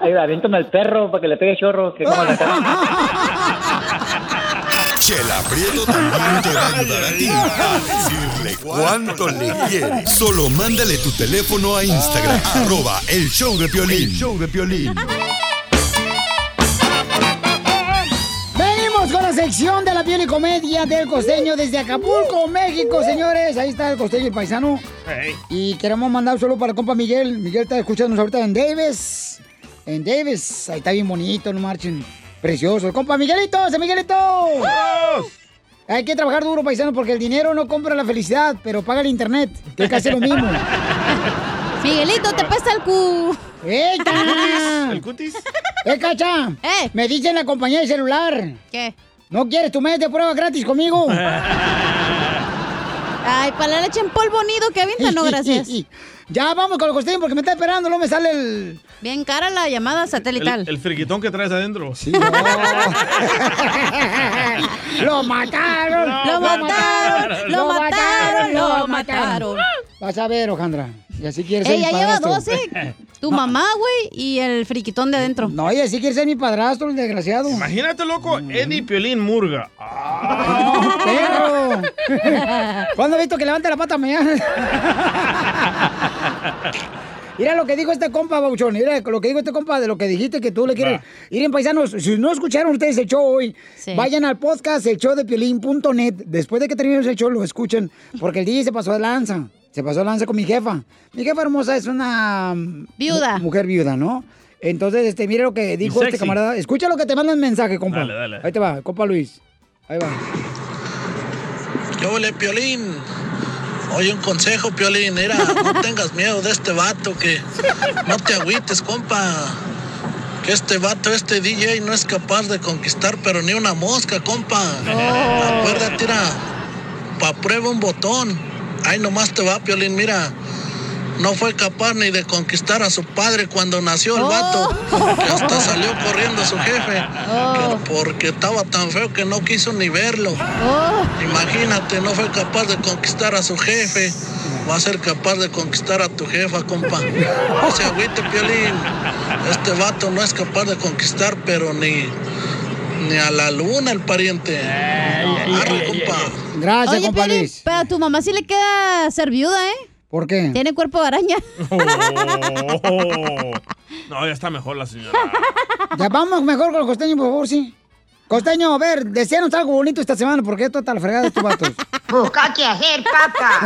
eh, aviéntame al perro para que le pegue chorro. Que coma la cara. Chela Prieto también te va a ayudar a ti a decirle cuánto le quieres. Solo mándale tu teléfono a Instagram, arroba el show de Piolín. El show de Piolín. Venimos con la sección de la piel y comedia del costeño desde Acapulco, México, señores. Ahí está el costeño, el paisano. Y queremos mandar un saludo para el compa Miguel. Miguel está escuchándonos ahorita en Davis. En Davis. Ahí está bien bonito, no marchen. Precioso. El compa Miguelito, ese Miguelito. Hay que trabajar duro, paisano, porque el dinero no compra la felicidad, pero paga el internet, que casi lo mismo. Miguelito, te pesta el cu. ¡Eita! ¿El cutis? ¡Eh, cacha! ¿Eh? Me dice en la compañía de celular. ¿Qué? ¿No quieres tu mes de prueba gratis conmigo? Ay, para la leche en polvo nido que avienta, no, gracias. Ya vamos con el costeño porque me está esperando, no me sale el... Bien cara la llamada satelital. El, el friquitón que traes adentro. Sí. ¡Lo mataron! Lo mataron, lo mataron, lo mataron. Vas a ver, Ojandra. Y así quieres ser Ella mi lleva padrastro. 12. Tu mamá, güey, y el friquitón de adentro. No, y así quiere ser mi padrastro, el desgraciado. Imagínate, loco, Eddie Piolín Murga. ¡Perro! ¿Cuándo has visto que levante la pata mañana? Mira lo que dijo este compa, Bauchón. Mira lo que dijo este compa de lo que dijiste que tú le quieres. Ir en paisanos, si no escucharon ustedes el show hoy, Sí. vayan al podcast, el show de piolín.net. Después de que termine el show, lo escuchen. Porque el DJ se pasó de lanza. Se pasó lanza con mi jefa. Mi jefa hermosa es una. Viuda. mu- Mujer viuda, ¿no? Entonces, este, mira lo que dijo este camarada. Escucha lo que te manda el mensaje, compa. Dale, dale. Ahí te va, compa Luis. Ahí va. Yo huele, Piolín. Oye, un consejo, Piolín. Mira, no tengas miedo de este vato, que no te agüites, compa. Que este vato, este DJ, no es capaz de conquistar, pero ni una mosca, compa. Acuérdate, mira, pa' prueba un botón. Ahí nomás te va, Piolín, mira. No fue capaz ni de conquistar a su padre cuando nació el vato. Que hasta salió corriendo su jefe. que porque estaba tan feo que no quiso ni verlo. Imagínate, no fue capaz de conquistar a su jefe. Va a ser capaz de conquistar a tu jefa, compa. No se agüite, Piolín. Este vato no es capaz de conquistar, pero ni, ni a la luna el pariente. Arre, compa. Gracias, Oye, compa Luis. pero a tu mamá sí le queda ser viuda, ¿eh? ¿Por qué? Tiene cuerpo de araña. Oh. No, ya está mejor la señora. Ya vamos mejor con el costeño, por favor, sí. Costeño, a ver, deseanos algo bonito esta semana, porque esto está la fregada de estos vatos. Busca qué hacer, papá.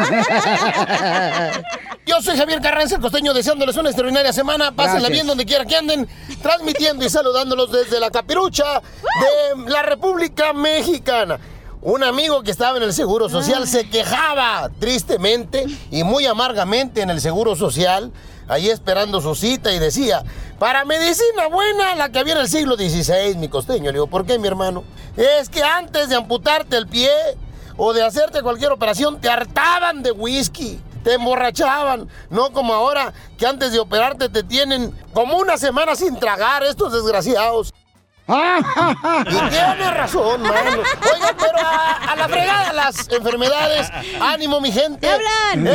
Yo soy Javier Carranza, el costeño, deseándoles una extraordinaria semana. Pásenla Gracias. bien donde quiera que anden, transmitiendo y saludándolos desde la capirucha de la República Mexicana. Un amigo que estaba en el Seguro Social se quejaba tristemente y muy amargamente en el Seguro Social, ahí esperando su cita y decía, para medicina buena, la que había en el siglo XVI, mi costeño. Le digo, ¿por qué, mi hermano? Es que antes de amputarte el pie o de hacerte cualquier operación, te hartaban de whisky. Te emborrachaban, no como ahora que antes de operarte te tienen como una semana sin tragar estos desgraciados. Y tiene razón, mano. Oiga, pero a, a la fregada las enfermedades. Ánimo, mi gente.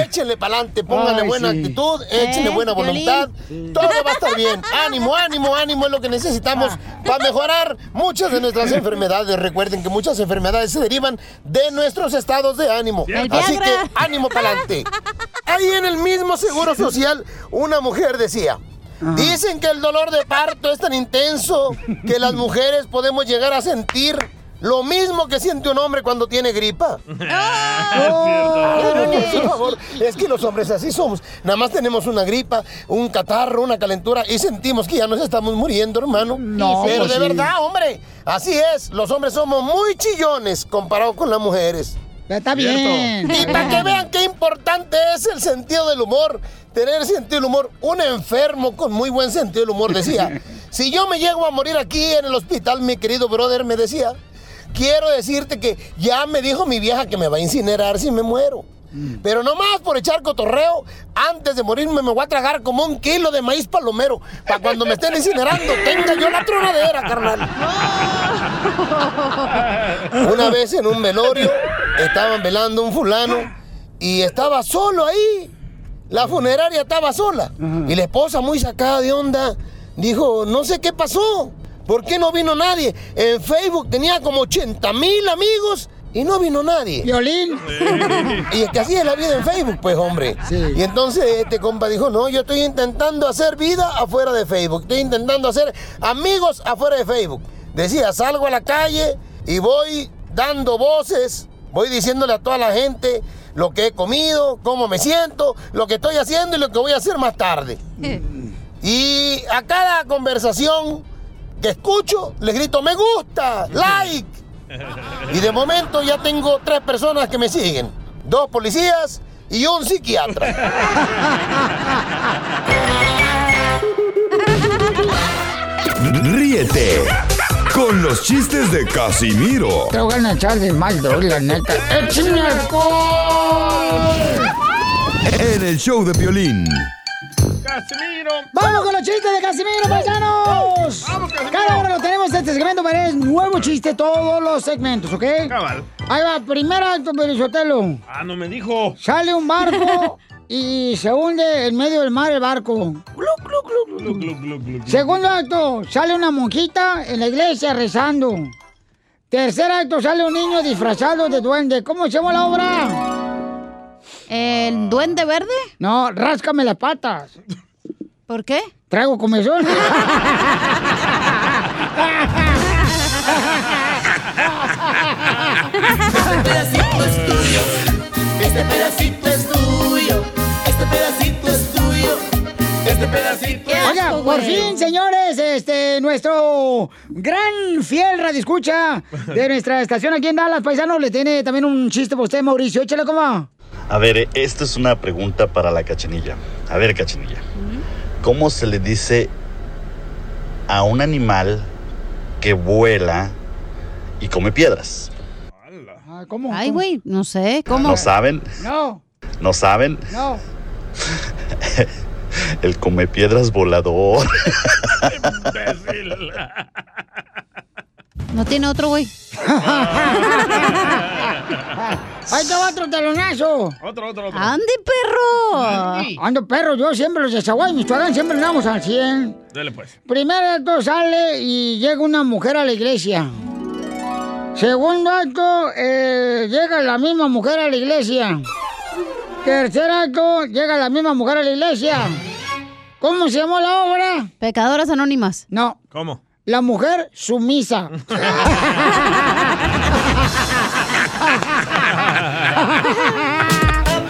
Échenle para adelante, pónganle Ay, buena sí. actitud, échenle Eh, buena voluntad. Todo va a estar bien. Ánimo, ánimo, ánimo es lo que necesitamos para mejorar muchas de nuestras enfermedades. Recuerden que muchas enfermedades se derivan de nuestros estados de ánimo. Así que ánimo para adelante. Ahí en el mismo seguro social, una mujer decía. Dicen que el dolor de parto es tan intenso que las mujeres podemos llegar a sentir lo mismo que siente un hombre cuando tiene gripa. Oh, por favor, es que los hombres así somos. Nada más tenemos una gripa, un catarro, una calentura y sentimos que ya nos estamos muriendo, hermano. No, Pero pues de sí. verdad, hombre, así es. Los hombres somos muy chillones comparado con las mujeres. Está bien. Y para que vean qué importante es el sentido del humor, tener sentido del humor. Un enfermo con muy buen sentido del humor decía, si yo me llego a morir aquí en el hospital, mi querido brother me decía, quiero decirte que ya me dijo mi vieja que me va a incinerar si me muero. Pero nomás por echar cotorreo, antes de morirme me voy a tragar como un kilo de maíz palomero. Para cuando me estén incinerando, tenga yo la tronadera, carnal. Una vez en un velorio estaban velando un fulano y estaba solo ahí. La funeraria estaba sola. Y la esposa muy sacada de onda dijo, no sé qué pasó. ¿Por qué no vino nadie? En Facebook tenía como 80 mil amigos y no vino nadie. Violín. Y es que así es la vida en Facebook, pues, hombre. Y entonces este compa dijo, no, yo estoy intentando hacer vida afuera de Facebook. Estoy intentando hacer amigos afuera de Facebook. Decía, salgo a la calle y voy dando voces, voy diciéndole a toda la gente lo que he comido, cómo me siento, lo que estoy haciendo y lo que voy a hacer más tarde. Y a cada conversación que escucho, les grito, me gusta, like. Y de momento ya tengo tres personas que me siguen. Dos policías y un psiquiatra. Ríete con los chistes de Casimiro Te voy a echar de mal, la neta. ¡Échame alcohol! en el show de violín. ¡Casimiro! ¡Vamos con los chistes de Casimiro, paisanos! Cada hora lo tenemos este segmento, pero es nuevo chiste todos los segmentos, ¿ok? Cabal. Ahí va, primer acto, Pelizotelo. Ah, no me dijo. Sale un barco y se hunde en medio del mar el barco. Segundo acto, sale una monjita en la iglesia rezando. Tercer acto, sale un niño disfrazado de duende. ¿Cómo se llama la obra? ¿El duende verde? No, ráscame las patas. ¿Por qué? Traigo comezón. Este pedacito es tuyo. Este pedacito es tuyo. Este pedacito es tuyo. Este pedacito es Oiga, por fin, señores, este, nuestro gran fiel radioescucha de nuestra estación aquí en Dallas, Paisano, le tiene también un chiste para usted, Mauricio. Échale, ¿cómo? A ver, eh, esta es una pregunta para la cachanilla. A ver, cachanilla. ¿Cómo se le dice a un animal que vuela y come piedras? Ah, ¿Cómo? Ay, güey, no sé, ¿cómo? ¿No saben? No, ¿No saben? no. El come piedras volador. No tiene otro, güey. ¡Ahí va otro talonazo! Otro, otro, otro. ¡Ande, perro! Ando perro, yo siempre los de Zaguay, Michoacán, siempre andamos al 100. Dale pues. Primer acto sale y llega una mujer a la iglesia. Segundo acto, eh, llega la misma mujer a la iglesia. Tercer acto, llega la misma mujer a la iglesia. ¿Cómo se llamó la obra? Pecadoras anónimas. No, ¿Cómo? La mujer sumisa.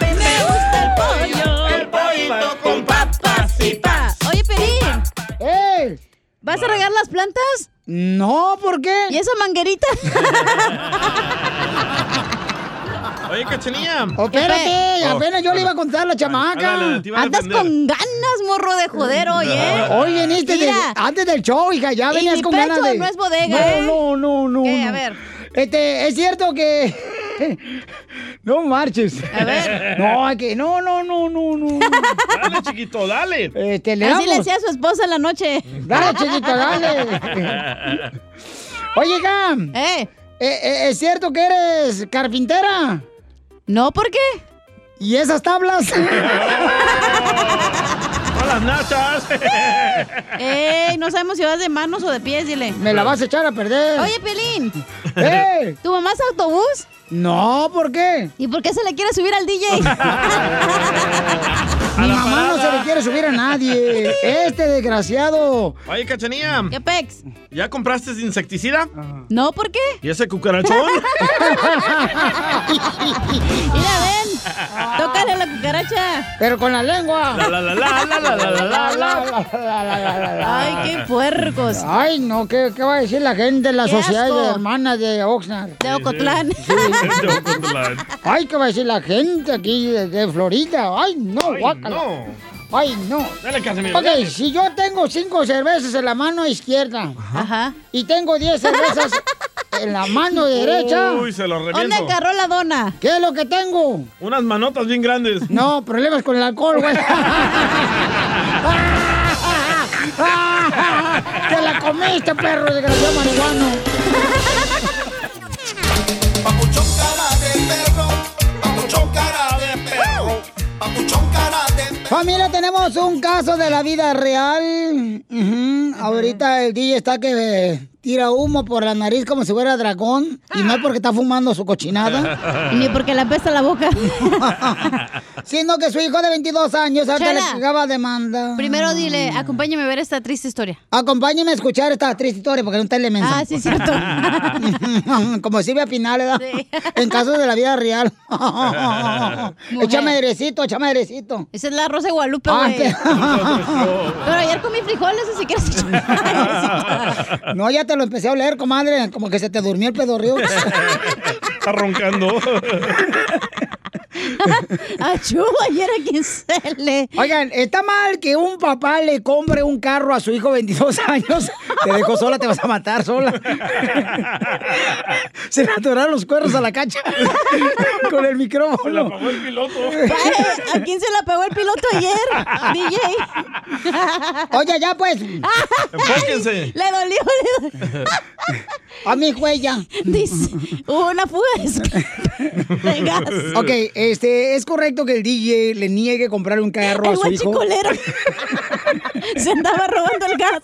Me gusta el pollo. El pollito con papas y pas. Oye, Pelín, ¡Eh! ¿vas a regar las plantas? No, ¿por qué? ¿Y esa manguerita? Oye, cachanilla. Espérate, Oh, apenas yo le iba a contar a la chamaca. Andas defender. con ganas, morro de joder, hoy, ¿eh? Hoy veniste de- antes del show, hija, ya Y venías mi con pecho ganas de... no es bodega, no, ¿eh? No, no, no, ¿Qué? no. A ver. Este, es cierto que... no marches. A ver. No, hay que... No, no, no, no, no. Dale, chiquito, dale. Este, le Así le decía a su esposa en la noche. Dale, chiquito, dale. Oye, Gam. ¿Eh? ¿Es cierto que eres carpintera? No, ¿por qué? ¿Y esas tablas? ¡Con las nachas! Ey, no sabemos si vas de manos o de pies, dile. Me la vas a echar a perder. Oye, Pelín, ¡Eh! ¿tu mamá es autobús? No, ¿por qué? ¿Y por qué se le quiere subir al DJ? Mi mamá no se le quiere subir a nadie. Este desgraciado. Oye, cachanilla. ¿Qué pex? ¿Ya compraste insecticida? No, ¿por qué? ¿Y ese cucarachón? Mira, ven. Tócale a la cucaracha. Pero con la lengua. La, la, la, la, la, la, la, la, la. Ay, qué puercos. Ay, no, ¿qué, qué va a decir la gente de la sociedad asco. de hermanas de Oxnard? De Ocotlán. Ay, ¿qué va a decir la gente aquí de, de Florida? Ay, no, guácala. No. Ay, no. Dale, Casimiro. Ok, dale. si yo tengo cinco cervezas en la mano izquierda Ajá. y tengo diez cervezas en la mano derecha, Uy, se lo ¿Dónde reviento. agarró la dona? ¿qué es lo que tengo? Unas manotas bien grandes. No, problemas con el alcohol, güey. ¡Te la comiste, perro desgraciado marihuano! Papuchón cara de perro. Papuchón cara de perro. Papuchón cara de perro. Familia, tenemos un caso de la vida real. Ahorita el DJ está que tira humo por la nariz como si fuera dragón. Y no es porque está fumando su cochinada. Ni porque le apesta la boca. sino que su hijo de 22 años ahorita le cagaba demanda. Primero dile, acompáñame a ver esta triste historia. Acompáñeme a escuchar esta triste historia porque no te le mensa. Ah, sí, cierto. Como Silvia Pinal, ¿verdad? En casos de la vida real. Échame airecito, échame airecito. Esa es la Rosa de Guadalupe, Ah, güey. Pero ayer comí frijoles, así que No, ya te lo empecé a oler, comadre. Como que se te durmió el pedorrío. Está roncando. Achú, ayer a quien se le. Oigan, ¿está mal que un papá le compre un carro a su hijo de 22 años? Te dejo sola, te vas a matar sola. Se le atoraron los cuernos a la cacha con el Se la micrófono. apagó el piloto. ¿A quién se la pegó el piloto ayer? DJ. Oye, ya pues, Enfóquense. Le dolió, le dolió. a mi huella. Dice, hubo una fuga de, gas. Ok, este, ¿es correcto que el DJ le niegue comprar un carro a su hijo? se andaba robando el gas.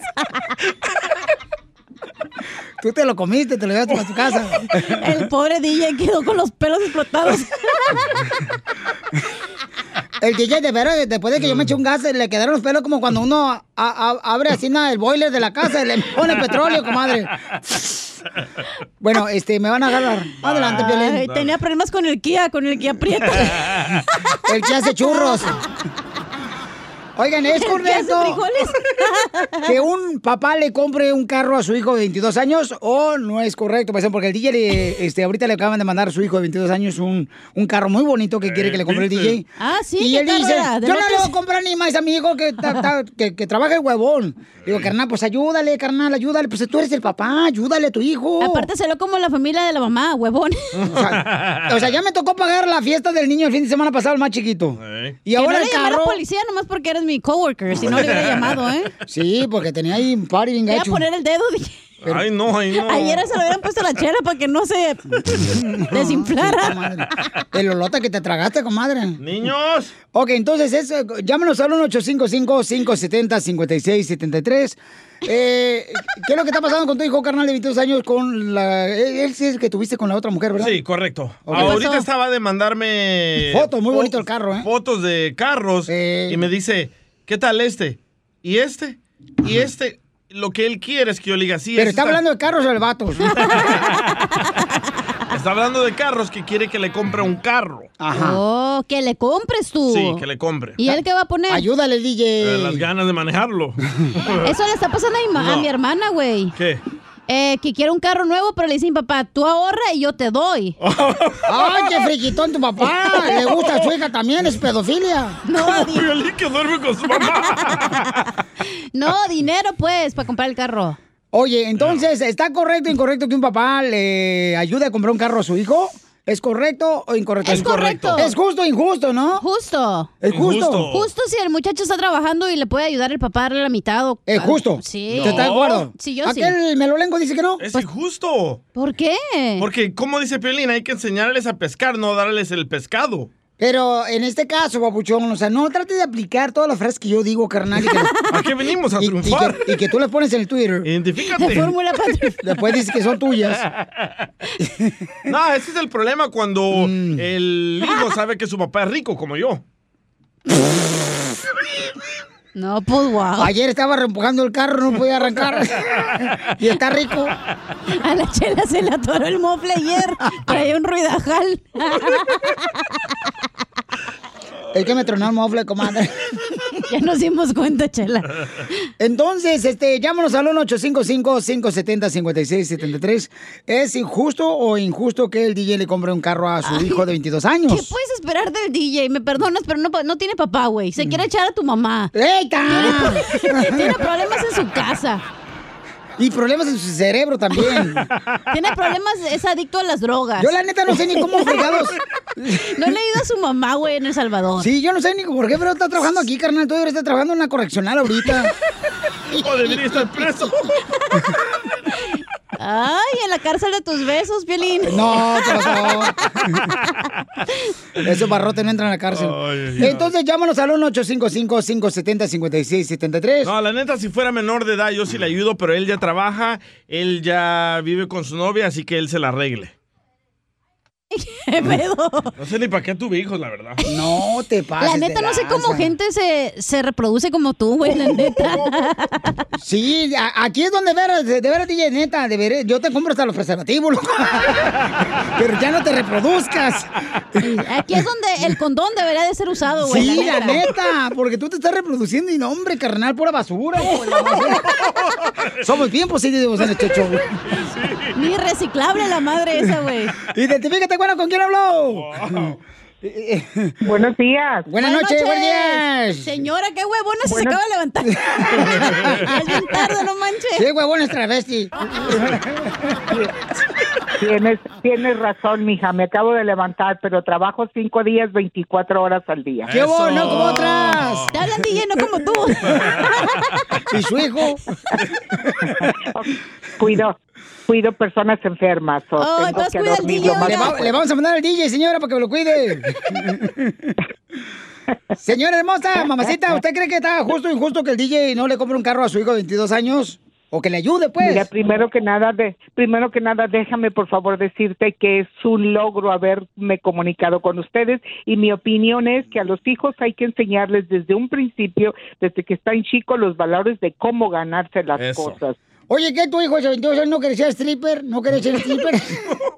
Tú te lo comiste, te lo llevaste para tu casa. El pobre DJ quedó con los pelos explotados. El DJ de veras, después de que yo me eché un gas, le quedaron los pelos como cuando uno a- a- abre así nada, el boiler de la casa y le pone petróleo, comadre. Bueno, este, me van a agarrar. Adelante, Piolín. tenía problemas con el Kia, con el Kia Prieto. El que hace churros. Oigan, ¿es correcto que un papá le compre un carro a su hijo de 22 años o no es correcto? Porque el DJ, le- este, ahorita le acaban de mandar a su hijo de 22 años un, un carro muy bonito que quiere que le compre el DJ. Ah, sí, Y ¿qué él carro dice, yo no le voy a comprar ni más a mi hijo que, ta- ta- que, que trabaja el huevón. Digo, carnal, pues ayúdale, carnal, ayúdale. Pues tú eres el papá, ayúdale a tu hijo. Aparte se lo como la familia de la mamá, huevón. O sea, o sea, ya me tocó pagar la fiesta del niño el fin de semana pasado, el más chiquito. Y Que ahora no el le llamara carro... policía nomás porque eres mi coworker, si no le hubiera llamado, ¿eh? Sí, porque tenía ahí un party bien Voy a poner el dedo, dije. Ay, no, ay, no. Ayer se lo hubieran puesto a la chela para que no se desinflara. El olota que te tragaste, comadre. Niños. Ok, entonces, es, eh, llámenos al 1-855-570-5673. Eh, ¿Qué es lo que está pasando con tu hijo, carnal, de 22 años, con la... Él sí es el que tuviste con la otra mujer, ¿verdad? Sí, correcto. Ok. Ahorita estaba de mandarme... Fotos, muy bonito el carro, ¿eh? Fotos de carros. Y me dice, ¿qué tal este? ¿Y este? ¿Y este? Lo que él quiere es que yo le diga, sí, Pero está hablando de carros o de vatos. Está hablando de carros que quiere que le compre un carro. Oh, que le compres tú. Sí, que le compre. ¿Y él qué va a poner? Ayúdale, DJ. Eh, las ganas de manejarlo. Eso le está pasando a mi hermana, güey. ¿Qué? Eh, que quiere un carro nuevo, pero le dicen, papá, tú ahorra y yo te doy. ¡Ay, qué friquitón tu papá! Le gusta a su hija también, es pedofilia. No, di- Piolín que duerme con su mamá. no, dinero, pues, para comprar el carro. Oye, entonces, ¿está correcto o incorrecto que un papá le ayude a comprar un carro a su hijo? ¿Es correcto o incorrecto? Es correcto. Es justo o injusto, ¿no? Justo. Es justo. Justo si el muchacho está trabajando y le puede ayudar el papá a darle la mitad. O... Es justo. Sí. ¿Te estás de acuerdo? Sí, yo sí. Aquel melolengo dice que no. Es injusto. ¿Por qué? Porque, como dice Piolín, hay que enseñarles a pescar, no darles el pescado. Pero en este caso, papuchón, o sea, no trate de aplicar todas las frases que yo digo, carnal. ¿A qué venimos? A y- y triunfar. que, y que tú las pones en el Twitter. Identifícate. De fórmula Después dices que son tuyas. No, ese es el problema cuando Mm. el hijo sabe que su papá es rico, como yo. No, pues wow. Ayer estaba reempujando el carro, no podía arrancar. y está rico. A la chela se le atoró el mofle ayer. Traía un ruidajal. Es que me tronó el mofle, comadre. ya nos dimos cuenta, chela. Entonces, este, llámanos al 1-855-570-5673. ¿Es injusto o injusto que el DJ le compre un carro a su Ay, hijo de 22 años? ¿Qué puedes esperar del DJ? Me perdonas, pero no, no tiene papá, güey. Se quiere echar a tu mamá. ¡Eita! Tiene, tiene problemas en su casa. Y problemas en su cerebro también. Tiene problemas, es adicto a las drogas. Yo la neta no sé ni cómo fregados. No he leído a su mamá, güey, en El Salvador. Sí, yo no sé ni por qué, pero está trabajando aquí, carnal. Tú deberías estar trabajando en una correccional ahorita. O debería estar preso. Ay, en la cárcel de tus besos, Piolín. No, por favor. Esos barrotes no entran a la cárcel. Ay, ay, ay. Entonces llámanos al 1-855-570-5673. No, la neta, si fuera menor de edad, yo sí le ayudo, pero él ya trabaja, él ya vive con su novia, así que él se la arregle. ¿Qué pedo? No sé ni para qué tuve hijos, la verdad. No te pases. La neta, de no sé cómo lanza. gente se, se reproduce como tú, güey, la neta. Sí, aquí es donde veras, de, veras, DJ, neta, de veras, yo te compro hasta los preservativos, loco. Pero ya no te reproduzcas. Aquí es donde el condón debería de ser usado, güey. Sí, la neta, porque tú te estás reproduciendo y no, hombre, carnal, pura basura. madre. Somos bien positivos en este show. Ni reciclable la madre esa, güey. Identifícate, bueno, ¿con quién habló? Buenos días. Buenas noches, buenos días. Señora, qué huevona se Buenas- acaba de levantar. es bien tarde, no manches. Sí, huevón, es travesti. Tienes, tienes razón, mija. Me acabo de levantar, pero trabajo cinco días, 24 horas al día. ¡Qué bueno, como otras! Te hablan DJ, no como tú. ¿Y su hijo? Cuido, cuido personas enfermas. o Oh, tengo entonces que cuida al dormir DJ, lo más Le, va- que le vamos a mandar al DJ, señora, para que me lo cuide. Señora hermosa, mamacita, ¿usted cree que está justo o injusto que el DJ no le compre un carro a su hijo de 22 años? O que le ayude, pues. Mira, primero que nada, de, primero que nada, déjame por favor decirte que es un logro haberme comunicado con ustedes y mi opinión es que a los hijos hay que enseñarles desde un principio, desde que están chicos, los valores de cómo ganarse las Eso. cosas. Oye, ¿qué tu hijo de 22 años no quería ser stripper? ¿No quería ser stripper?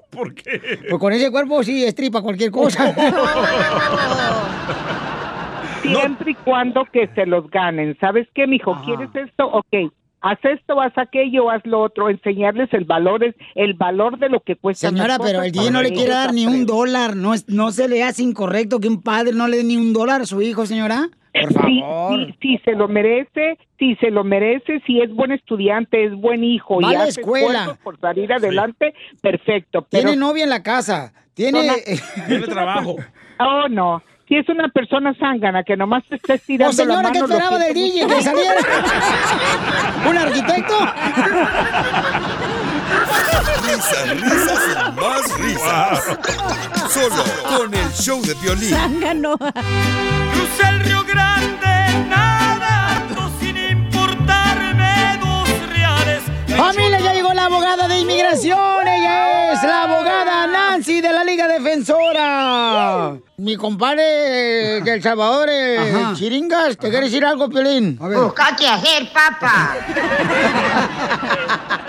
¿Por qué? Pues con ese cuerpo sí, estripa cualquier cosa. Siempre y cuando que se los ganen. ¿Sabes qué, mijo? ¿Quieres esto? Ok. Haz esto, haz aquello, haz lo otro. Enseñarles el valor, es- el valor de lo que cuesta. Señora, pero el DJ no le quiere dar ni un dólar. No, es, no se le hace incorrecto que un padre no le dé ni un dólar a su hijo, señora. Por Sí, favor. sí, sí, se lo merece, si se lo merece, si es buen estudiante, es buen hijo Va a y la hace escuela. por salir adelante, perfecto. Pero Tiene novia en la casa. Tiene... Tiene trabajo. Oh, no. Si es una persona zángana que nomás te está estirando Pues señora, la ¿qué mano... lo esperaba del DJ? ¿Que saliera? ¿Un arquitecto? Risas, risas y más risas. Solo con el show de violín. Zángano. Crucé el Río Grande nadando sin importarme dos reales. Familia, ya llegó la abogada de inmigración. Ella es de la Liga Defensora. Mi compadre de El Salvador, eh, Ajá. Chiringas, ¿te quiere decir algo, Piolín? A ver. Busca qué hacer, papá.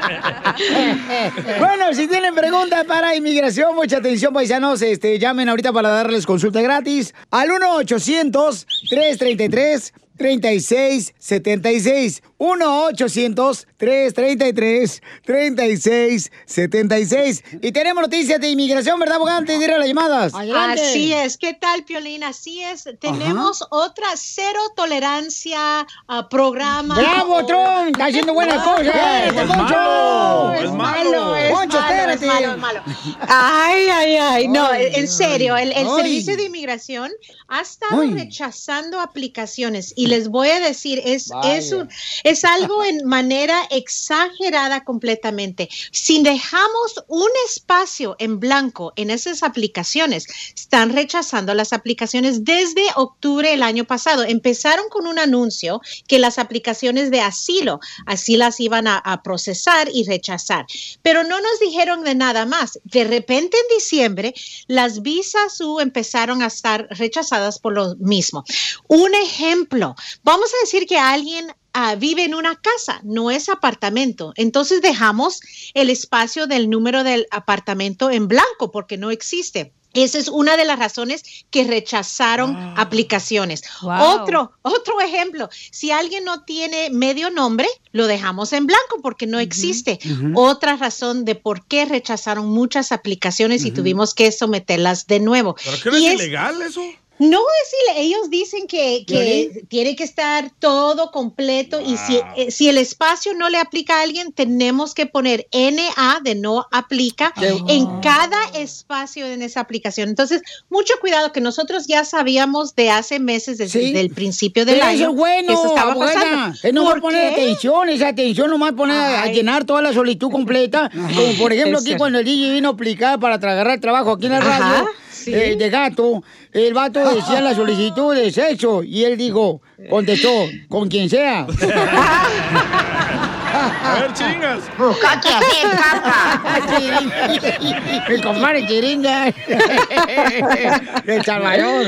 bueno, si tienen preguntas para inmigración, mucha atención, paisanos. Este, llamen ahorita para darles consulta gratis al 1-800-333-3676. 1-800-333-3676. Y tenemos noticias de inmigración, ¿verdad, abogada? Antes de ir a las llamadas. Así es, ¿qué tal, Piolín? Así es, tenemos otra cero tolerancia a programa. ¡Bravo, o- Trump! ¡Está haciendo buenas cosas! es malo, ¡Es malo! es ¡Poncho, malo, es espérate! malo, es malo. Ay, ay, ay, no, Ay, en serio, el, el. Servicio de Inmigración ha estado Ay. rechazando aplicaciones y les voy a decir, es, Vaya. es, un- es algo en manera exagerada completamente. Si dejamos un espacio en blanco en esas aplicaciones, están rechazando las aplicaciones desde octubre del año pasado. Empezaron con un anuncio que las aplicaciones de asilo, así las iban a, a procesar y rechazar. Pero no nos dijeron de nada más. De repente en diciembre, las visas U empezaron a estar rechazadas por lo mismo. Un ejemplo, vamos a decir que alguien ah, vive en una casa, no es apartamento. Entonces dejamos el espacio del número del apartamento en blanco porque no existe. Esa es una de las razones que rechazaron aplicaciones. Wow. Otro, otro ejemplo, si alguien no tiene medio nombre, lo dejamos en blanco porque no existe. Otra razón de por qué rechazaron muchas aplicaciones y tuvimos que someterlas de nuevo. ¿Pero qué no es- ilegal eso? No, es ellos dicen que, que tiene que estar todo completo y si, eh, si el espacio no le aplica a alguien, tenemos que poner NA de no aplica en cada espacio en esa aplicación. Entonces, mucho cuidado que nosotros ya sabíamos de hace meses, desde, Sí. el principio del Pero año, eso es bueno, que eso estaba pasando. Es nomás ¿Por poner atención, esa atención nomás poner a- llenar toda la solicitud completa. Como por ejemplo Es aquí cierto. cuando el DJ vino a aplicar para agarrar trabajo aquí en la Ajá, radio sí. eh, de gato, el vato decía la solicitud de sexo y él dijo, contestó, con quien sea. A ver, chingas. Busca qué hacer, papá. Mi compadre Chiringas. De El Salvador.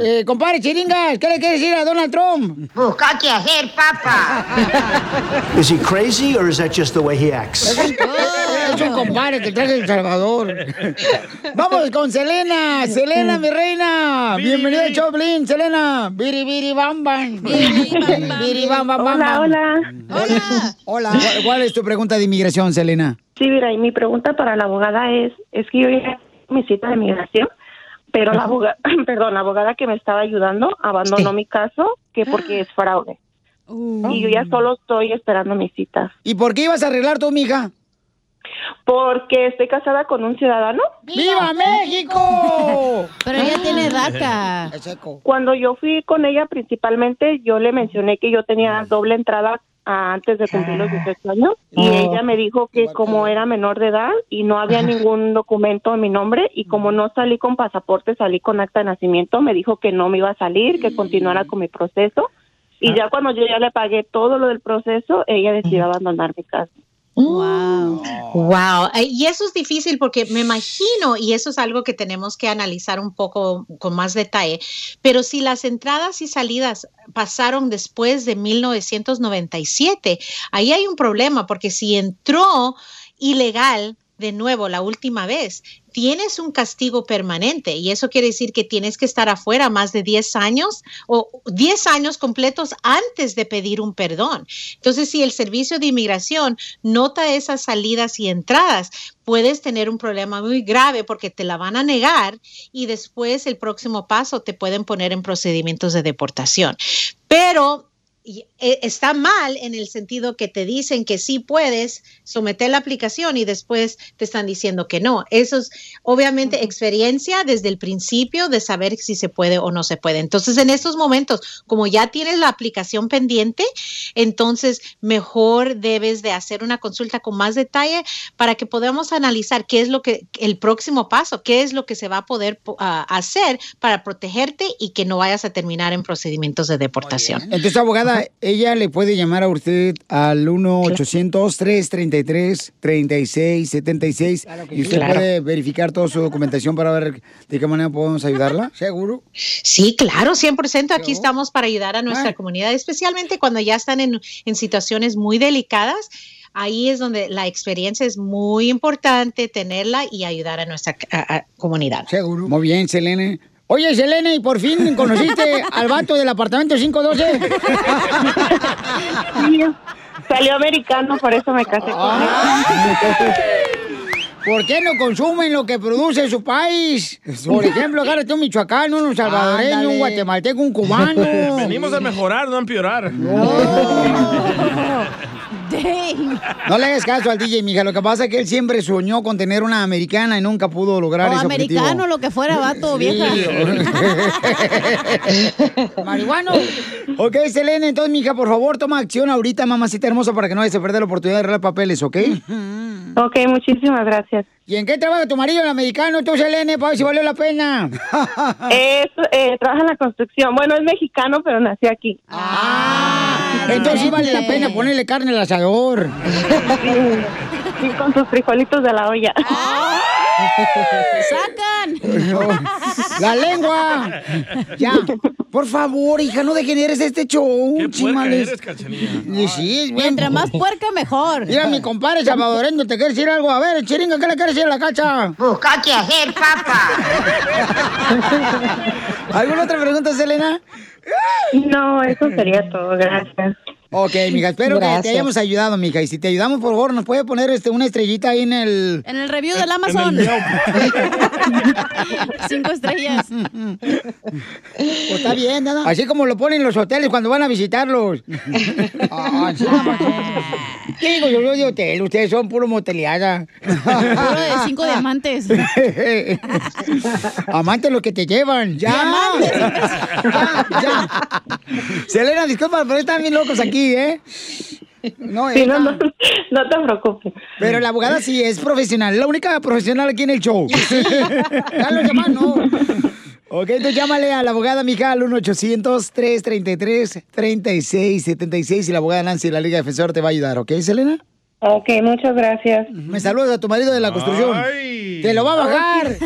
Eh, compadre Chiringas, ¿qué le quiere decir a Donald Trump? Busca qué hacer, papá. Is he crazy or is that just the way he acts? Es un, compadre que traje de El Salvador. Vamos con Selena. Selena, mi reina. Bienvenida al Choplin, Selena. Biri, biri, bam, bam. Biri, bam, bam, bam, Hola, bam. hola. Hola. Hola. ¿Cuál, cuál es tu pregunta de inmigración, Selena? Sí, mira, y mi pregunta para la abogada es, es que yo ya mi cita de migración, pero la abogada, perdón, la abogada que me estaba ayudando abandonó mi caso que porque es fraude. Y yo ya solo estoy esperando mi cita. ¿Y por qué ibas a arreglar tu mija? Porque estoy casada con un ciudadano. ¡Viva México! Pero ella tiene DACA. Cuando yo fui con ella principalmente, yo le mencioné que yo tenía doble entrada ah, antes de cumplir los 18 años y Oh. ella me dijo que como era menor de edad y no había ningún documento en mi nombre y como no salí con pasaporte, salí con acta de nacimiento, me dijo que no me iba a salir, que continuara con mi proceso. Y ya cuando yo ya le pagué todo lo del proceso, ella decidió abandonar mi casa. Wow. Wow. Y eso es difícil porque me imagino, y eso es algo que tenemos que analizar un poco con más detalle, pero si las entradas y salidas pasaron después de 1997, ahí hay un problema porque si entró ilegal de nuevo la última vez, tienes un castigo permanente y eso quiere decir que tienes que estar afuera más de 10 años o 10 años completos antes de pedir un perdón. Entonces, si el servicio de inmigración nota esas salidas y entradas, puedes tener un problema muy grave porque te la van a negar y después el próximo paso te pueden poner en procedimientos de deportación. Pero está mal en el sentido que te dicen que sí puedes someter la aplicación y después te están diciendo que no. Eso es obviamente experiencia desde el principio de saber si se puede o no se puede. Entonces, en estos momentos, como ya tienes la aplicación pendiente, entonces mejor debes de hacer una consulta con más detalle para que podamos analizar qué es lo que el próximo paso, qué es lo que se va a poder po- a- hacer para protegerte y que no vayas a terminar en procedimientos de deportación. Entonces, abogada, ella le puede llamar a usted al 1-800-333-3676 y usted Claro. puede verificar toda su documentación para ver de qué manera podemos ayudarla. ¿Seguro? Sí, claro, 100%. Aquí estamos para ayudar a nuestra comunidad, especialmente cuando ya están en, en situaciones muy delicadas. Ahí es donde la experiencia es muy importante tenerla y ayudar a nuestra a- a comunidad. Seguro. Muy bien, Selene. Oye, Selene, ¿y por fin conociste al vato del apartamento 512? Salió americano, por eso me casé con él. ¿Por qué no consumen lo que produce su país? Por ejemplo, agárrate un michoacano, un salvadoreño, Ándale. un guatemalteco, un cubano. Venimos a mejorar, no a empeorar. No le hagas caso al DJ, mija. Lo que pasa es que él siempre soñó con tener una americana y nunca pudo lograr O ese objetivo. americano, lo que fuera, vato, Sí. vieja. Marihuano. Ok, Selene, entonces, mija, por favor, toma acción ahorita, mamacita hermosa, para que no vayas a perder la oportunidad de arreglar papeles, ¿ok? Ok, muchísimas gracias. ¿Y en qué trabaja tu marido, el americano, tú, Selene, para ver si valió la pena? Es, eh, trabaja en la construcción. Bueno, es mexicano, pero nació aquí. Entonces sí vale la pena ponerle carne al asador. Sí, con sus frijolitos de la olla. ¡Sacan! ¡La lengua! Ya. Por favor, hija, no degeneres este show. Qué puerca chimales. eres, cachanilla. Y sí. Mientras más puerca, mejor. Mira, mi compadre salvadoreño, ¿te quiere decir algo? A ver, chiringa, ¿qué le quiere decir a la cacha? Busca qué hacer, papá. ¿Alguna otra pregunta, Selena? No, eso sería todo. Gracias. Ok, mija, espero que te hayamos ayudado, mija. Y si te ayudamos, por favor, nos puede poner este, una estrellita ahí en el... En el review del Amazon. Cinco estrellas. Pues está bien, nada. Así como lo ponen en los hoteles cuando van a visitarlos. Ah, sí, ¿Qué digo yo? Yo de hotel, ustedes son puro moteleada. Puro de cinco diamantes. Amantes los que te llevan. Ya. Ya, ya. Selena, disculpa, pero están bien locos aquí, ¿eh? No, Sí, no, no, no te preocupes. Pero la abogada sí es profesional, la única profesional aquí en el show. ya lo llaman, no. Ok, entonces llámale a la abogada mija al 1-800-333-3676 y la abogada Nancy de la Liga Defensor te va a ayudar, ¿ok, Selena? Ok, muchas gracias. Me saludas a tu marido de la construcción. Te lo va a bajar.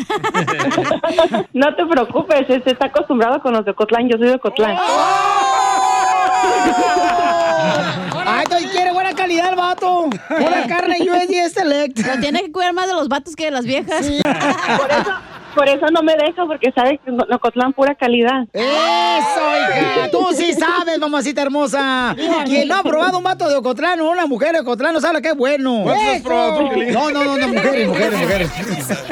No te preocupes, este está acostumbrado con los de Ocotlán. Yo soy de Ocotlán. Ay, entonces quiere buena calidad el vato. Pura carne USDA Select. Lo tiene que cuidar más de los vatos que de las viejas. Por eso, por eso no me deja, porque sabe que en Ocotlán pura calidad. ¡Eso, hija! Tú sí sabes, mamacita hermosa. Quien no ha probado un vato de Ocotlán o una mujer de Ocotlán no sabe qué bueno. ¿Cuántos has probado? No, no, no, no, mujeres, mujeres, mujeres.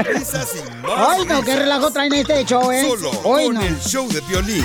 Risas y más Ay, no, qué relajo traen este show, ¿eh? Solo Hoy con no. el show de violín.